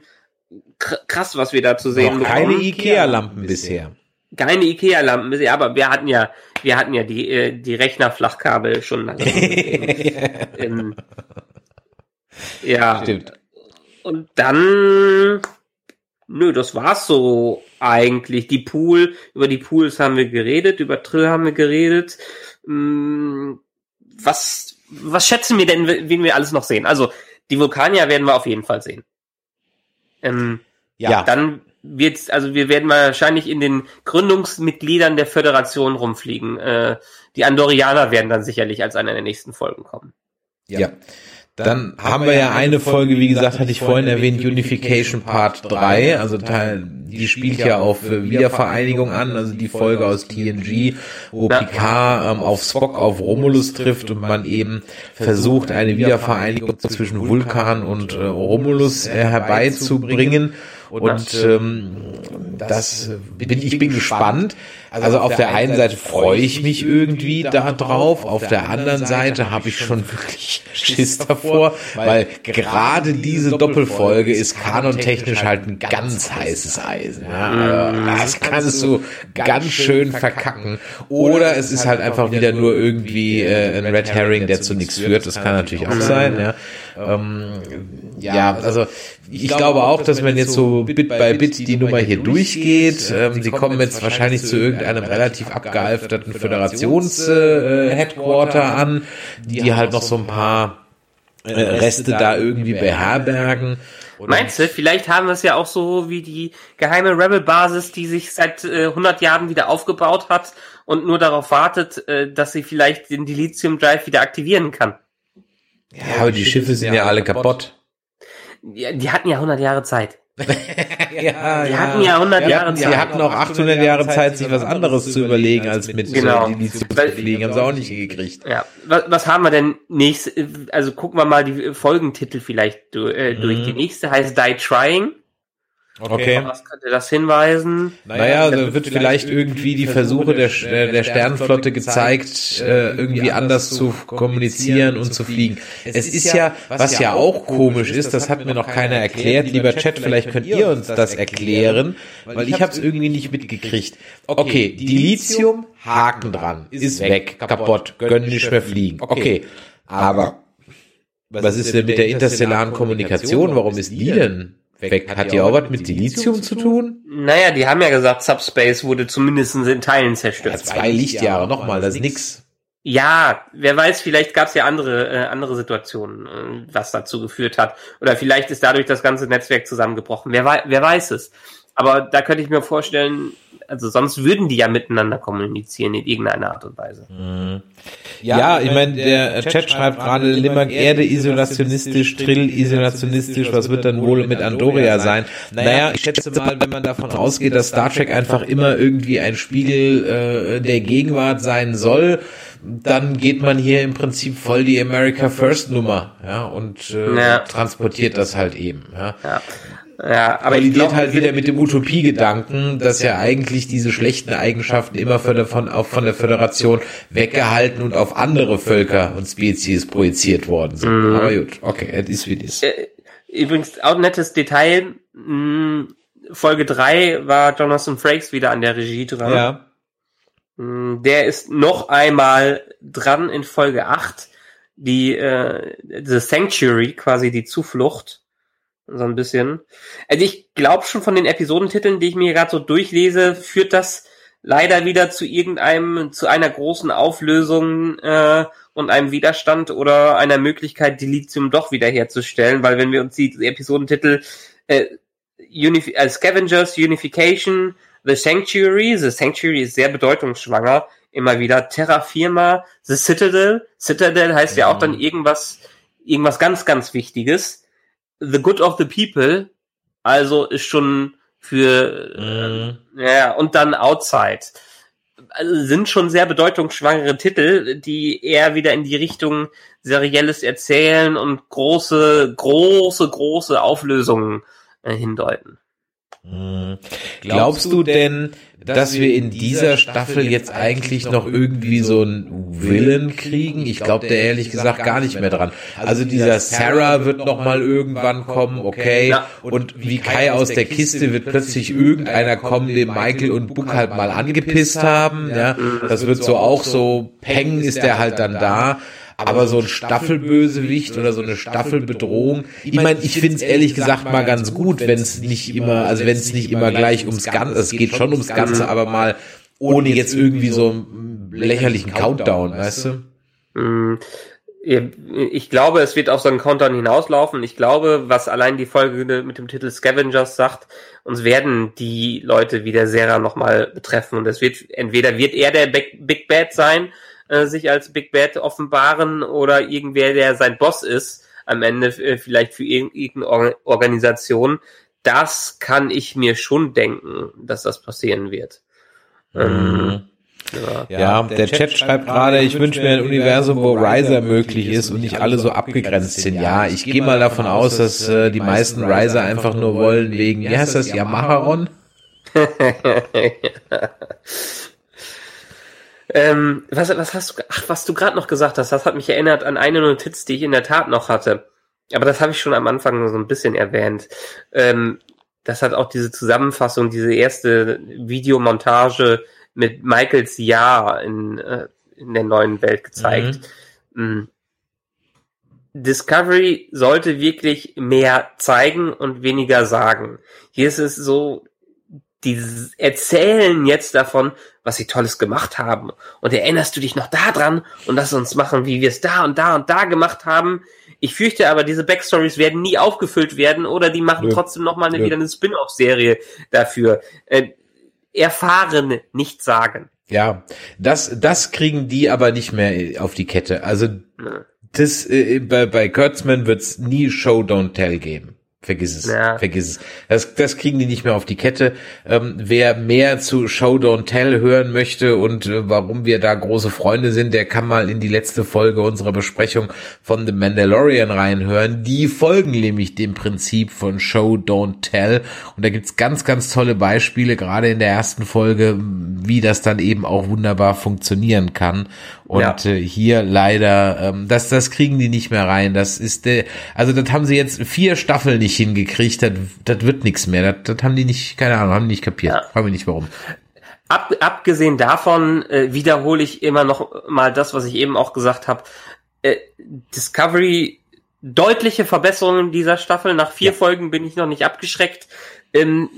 D: kr- krass, was wir da zu sehen
A: Noch keine
D: bekommen.
A: Ikea-Lampen bisher.
D: Keine Ikea-Lampen bisher, aber wir hatten ja, wir hatten ja die, äh, die Rechnerflachkabel schon lange. ähm, ja.
A: Stimmt.
D: Und dann, nö, das war's so eigentlich. Die Pool, über die Pools haben wir geredet, über Trill haben wir geredet. Hm, Was, was schätzen wir denn, wen wir alles noch sehen? Also, die Vulkanier werden wir auf jeden Fall sehen. Ähm,
A: Ja.
D: dann wird's, also wir werden wahrscheinlich in den Gründungsmitgliedern der Föderation rumfliegen. Äh, die Andorianer werden dann sicherlich als einer der nächsten Folgen kommen.
A: Ja. Dann haben wir ja eine Folge, wie gesagt, hatte ich vorhin erwähnt, Unification Part 3, also Teil, die spielt ja auf äh, Wiedervereinigung an, also die Folge aus TNG, wo. Picard ähm, auf Spock auf Romulus trifft und man eben versucht, eine Wiedervereinigung zwischen Vulkan und äh, Romulus äh, herbeizubringen. Und ähm, das äh, bin ich bin gespannt. Also auf der einen Seite freue ich mich irgendwie da drauf, auf der anderen Seite habe ich schon wirklich Schiss davor, weil gerade diese Doppelfolge ist kanontechnisch halt ein ganz heißes Eisen. Ja, also das kannst du ganz schön verkacken. Oder es ist halt einfach wieder nur irgendwie äh, ein Red Herring, der zu nichts führt. Das kann natürlich auch sein. Ja, ähm, ja also ich glaube auch, dass man jetzt so Bit by Bit die Nummer hier durchgeht. Ähm, sie kommen jetzt wahrscheinlich zu irgendeinem relativ abgehalfterten Föderations-Headquarter an, die halt noch so ein paar äh, Reste da irgendwie beherbergen.
D: Meinst du, vielleicht haben wir es ja auch so wie die geheime Rebel-Basis, die sich seit äh, 100 Jahren wieder aufgebaut hat und nur darauf wartet, äh, dass sie vielleicht den Dilithium-Drive wieder aktivieren kann.
A: Ja, aber die Schiffe sind ja alle kaputt.
D: Die, die hatten ja 100 Jahre Zeit.
A: Ja,
D: Die hatten ja 100
A: Die
D: Jahre
A: hatten, die
D: Zeit.
A: hatten auch 800 Jahre Zeit, sich was anderes zu überlegen, als mit
D: Genau.
A: äh, Dilithium zu fliegen. Haben sie auch nicht gekriegt.
D: Ja, was, was haben wir denn nächst, also gucken wir mal die Folgentitel vielleicht äh, durch. Die nächste heißt Die Trying.
A: Okay.
D: Was könnte das hinweisen?
A: Naja, also wird vielleicht irgendwie die Versuche der, äh, der Sternenflotte gezeigt, äh, irgendwie anders zu kommunizieren und zu fliegen. Es ist ja, was ja auch komisch ist, das hat mir noch keiner erklärt. Lieber Chat, vielleicht könnt ihr uns das erklären, weil ich habe es irgendwie nicht mitgekriegt. Okay, Dilithium, Haken dran, ist weg, kaputt, können nicht mehr fliegen. Okay, aber was ist denn mit der interstellaren Kommunikation? Warum ist die denn weg? Hat die auch was mit Dilithium zu tun?
D: Naja, die haben ja gesagt, Subspace wurde zumindest in Teilen zerstört.
A: Ja, zwei Lichtjahre, nochmal, das ist nix.
D: Ja, wer weiß, vielleicht gab es ja andere, äh, andere Situationen, äh, was dazu geführt hat. Oder vielleicht ist dadurch das ganze Netzwerk zusammengebrochen. Wer, wei wer weiß es. Aber da könnte ich mir vorstellen, also sonst würden die ja miteinander kommunizieren in irgendeiner Art und Weise.
A: Mhm. Ja, ja, ich meine, der Chat schreibt gerade Limmerg Erde isolationistisch, Trill isolationistisch, was wird dann wohl mit Andoria sein? Naja, ich schätze mal, wenn man davon ausgeht, dass Star Trek einfach immer irgendwie ein Spiegel äh, der Gegenwart sein soll, dann geht man hier im Prinzip voll die America First Nummer, ja, und äh, ja. transportiert das halt eben, ja. ja. Ja, aber kollidiert glaub, halt wieder mit dem Utopiegedanken, dass ja eigentlich diese schlechten Eigenschaften immer von der, von, auch von der Föderation weggehalten und auf andere Völker und Spezies projiziert worden sind. Mhm. Aber gut, okay, es ist wie das. Äh,
D: übrigens, auch ein nettes Detail, mh, Folge drei war Jonathan Frakes wieder an der Regie dran. Ja. Der ist noch einmal dran in Folge 8, die äh, The Sanctuary, quasi die Zuflucht so ein bisschen. Also ich glaube schon von den Episodentiteln, die ich mir gerade so durchlese, führt das leider wieder zu irgendeinem, zu einer großen Auflösung äh, und einem Widerstand oder einer Möglichkeit, die Lithium doch wiederherzustellen, weil wenn wir uns die Episodentitel äh, Unif äh, Scavengers, Unification, The Sanctuary, The Sanctuary ist sehr bedeutungsschwanger, immer wieder Terra Firma, The Citadel, Citadel heißt ja, ja auch dann mhm. irgendwas, irgendwas ganz, ganz Wichtiges The Good of the People, also ist schon für mhm. äh, ja und dann Outside. Also sind schon sehr bedeutungsschwangere Titel, die eher wieder in die Richtung serielles Erzählen und große, große, große Auflösungen äh, hindeuten.
A: Mhm. Glaubst du denn, dass wir in dieser Staffel jetzt eigentlich noch irgendwie so einen Willen kriegen? Ich glaube der ehrlich gesagt gar nicht mehr dran. Also dieser Sarah wird noch mal irgendwann kommen, okay. Und wie Kai aus der Kiste wird plötzlich irgendeiner kommen, den Michael und Book halt mal angepisst haben. Ja, das wird so auch so, Peng ist der halt dann da. Aber so ein Staffelbösewicht oder so eine Staffelbedrohung, ich meine, ich finde es ehrlich gesagt mal ganz gut, wenn es nicht immer, also wenn es nicht immer gleich ums Ganze, es geht schon ums Ganze, aber mal ohne jetzt irgendwie so einen lächerlichen Countdown, weißt du?
D: Mm, ich glaube, es wird auf so einen Countdown hinauslaufen. Ich glaube, was allein die Folge mit dem Titel Scavengers sagt, uns werden die Leute wie der Serra nochmal betreffen. Und es wird, entweder wird er der Big Bad sein, äh, sich als Big Bad offenbaren oder irgendwer, der sein Boss ist, am Ende äh, vielleicht für irgendeine Organisation. Das kann ich mir schon denken, dass das passieren wird. Ähm,
A: mhm. Ja, ja, der, der Chat, Chat schreibt gerade, ich wünsche mir ein Universum, wo Riser möglich ist und nicht alle so abgegrenzt sind. Ja, ich gehe mal davon aus, dass äh, die meisten Riser einfach nur wollen wegen, wie heißt das, Yamaharon?
D: Ähm, was, was hast du, ach, was du gerade noch gesagt hast, das hat mich erinnert an eine Notiz, die ich in der Tat noch hatte. Aber das habe ich schon am Anfang so ein bisschen erwähnt. Ähm, das hat auch diese Zusammenfassung, diese erste Videomontage mit Michaels Ja in, äh, in der neuen Welt gezeigt. Mhm. Mm. Discovery sollte wirklich mehr zeigen und weniger sagen. Hier ist es so, die erzählen jetzt davon, was sie Tolles gemacht haben. Und erinnerst du dich noch daran und lass uns machen, wie wir es da und da und da gemacht haben. Ich fürchte aber, diese Backstories werden nie aufgefüllt werden oder die machen ja. trotzdem nochmal eine, ja. wieder eine Spin-off-Serie dafür. Äh, erfahren, nicht sagen.
A: Ja, das, das kriegen die aber nicht mehr auf die Kette. Also, das, äh, bei, bei Kurtzman wird's nie Show Don't Tell geben. Vergiss es, ja. vergiss es. Das, das kriegen die nicht mehr auf die Kette. Ähm, wer mehr zu Show Don't Tell hören möchte und äh, warum wir da große Freunde sind, der kann mal in die letzte Folge unserer Besprechung von The Mandalorian reinhören. Die folgen nämlich dem Prinzip von Show Don't Tell. Und da gibt's ganz, ganz tolle Beispiele, gerade in der ersten Folge, wie das dann eben auch wunderbar funktionieren kann. Und ja. äh, hier leider, ähm, das, das kriegen die nicht mehr rein. Das ist, äh, also das haben sie jetzt vier Staffeln nicht hingekriegt. Das, das wird nichts mehr. Das, das haben die nicht, keine Ahnung, haben die nicht kapiert. Ja. Frag mich nicht warum.
D: Ab, abgesehen davon äh, wiederhole ich immer noch mal das, was ich eben auch gesagt habe. Äh, Discovery deutliche Verbesserungen dieser Staffel. Nach vier ja. Folgen bin ich noch nicht abgeschreckt. Ähm,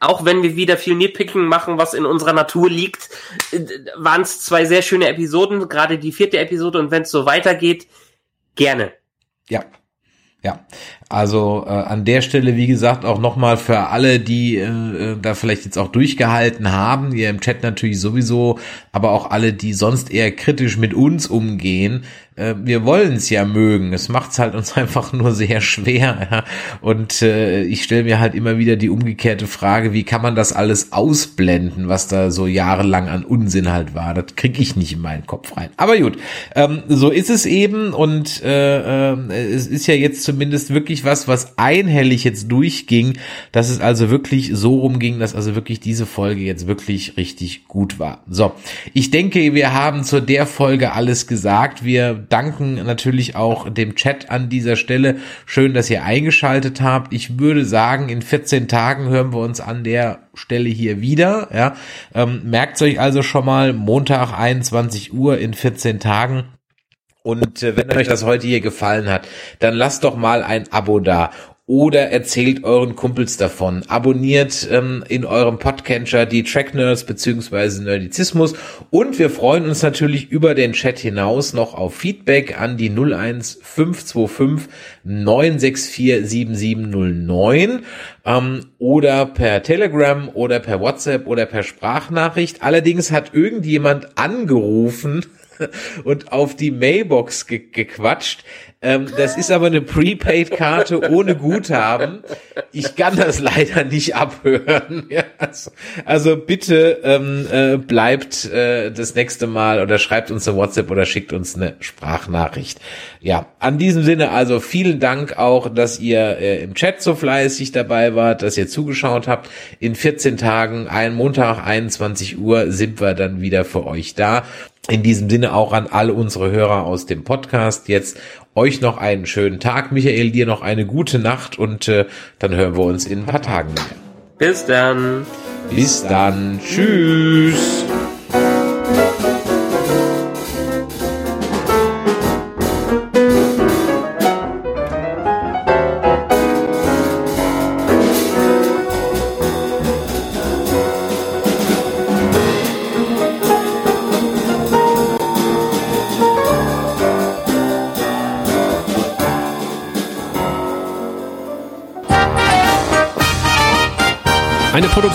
D: auch wenn wir wieder viel Nitpicking machen, was in unserer Natur liegt, äh, waren es zwei sehr schöne Episoden, gerade die vierte Episode und wenn es so weitergeht, gerne.
A: Ja, ja, also äh, an der Stelle, wie gesagt, auch nochmal für alle, die äh, äh, da vielleicht jetzt auch durchgehalten haben, ihr im Chat natürlich sowieso, aber auch alle, die sonst eher kritisch mit uns umgehen, äh, wir wollen es ja mögen. Es macht es halt uns einfach nur sehr schwer. Ja? Und äh, ich stelle mir halt immer wieder die umgekehrte Frage, wie kann man das alles ausblenden, was da so jahrelang an Unsinn halt war. Das kriege ich nicht in meinen Kopf rein. Aber gut, ähm, so ist es eben und äh, äh, es ist ja jetzt zumindest wirklich was, was einhellig jetzt durchging, dass es also wirklich so rumging, dass also wirklich diese Folge jetzt wirklich richtig gut war. So, ich denke, wir haben zu der Folge alles gesagt. Wir danken natürlich auch dem Chat an dieser Stelle. Schön, dass ihr eingeschaltet habt. Ich würde sagen, in 14 Tagen hören wir uns an der Stelle hier wieder. Ja, ähm, merkt euch also schon mal Montag 21 Uhr in 14 Tagen. Und äh, wenn euch das heute hier gefallen hat, dann lasst doch mal ein Abo da oder erzählt euren Kumpels davon. Abonniert ähm, in eurem Podcatcher die Track Nerds beziehungsweise Nerdizismus und wir freuen uns natürlich über den Chat hinaus noch auf Feedback an die 01525 964 7709 ähm, oder per Telegram oder per WhatsApp oder per Sprachnachricht. Allerdings hat irgendjemand angerufen und auf die Mailbox ge gequatscht. Ähm, das ist aber eine Prepaid-Karte ohne Guthaben. Ich kann das leider nicht abhören. Ja, also, also, bitte ähm, äh, bleibt äh, das nächste Mal oder schreibt uns eine WhatsApp oder schickt uns eine Sprachnachricht. Ja, an diesem Sinne also vielen Dank auch, dass ihr äh, im Chat so fleißig dabei wart, dass ihr zugeschaut habt. In 14 Tagen, ein Montag, 21 Uhr, sind wir dann wieder für euch da. In diesem Sinne auch an alle unsere Hörer aus dem Podcast jetzt euch noch einen schönen Tag. Michael, dir noch eine gute Nacht und äh, dann hören wir uns in ein paar Tagen wieder.
D: Bis dann.
A: Bis dann. Tschüss.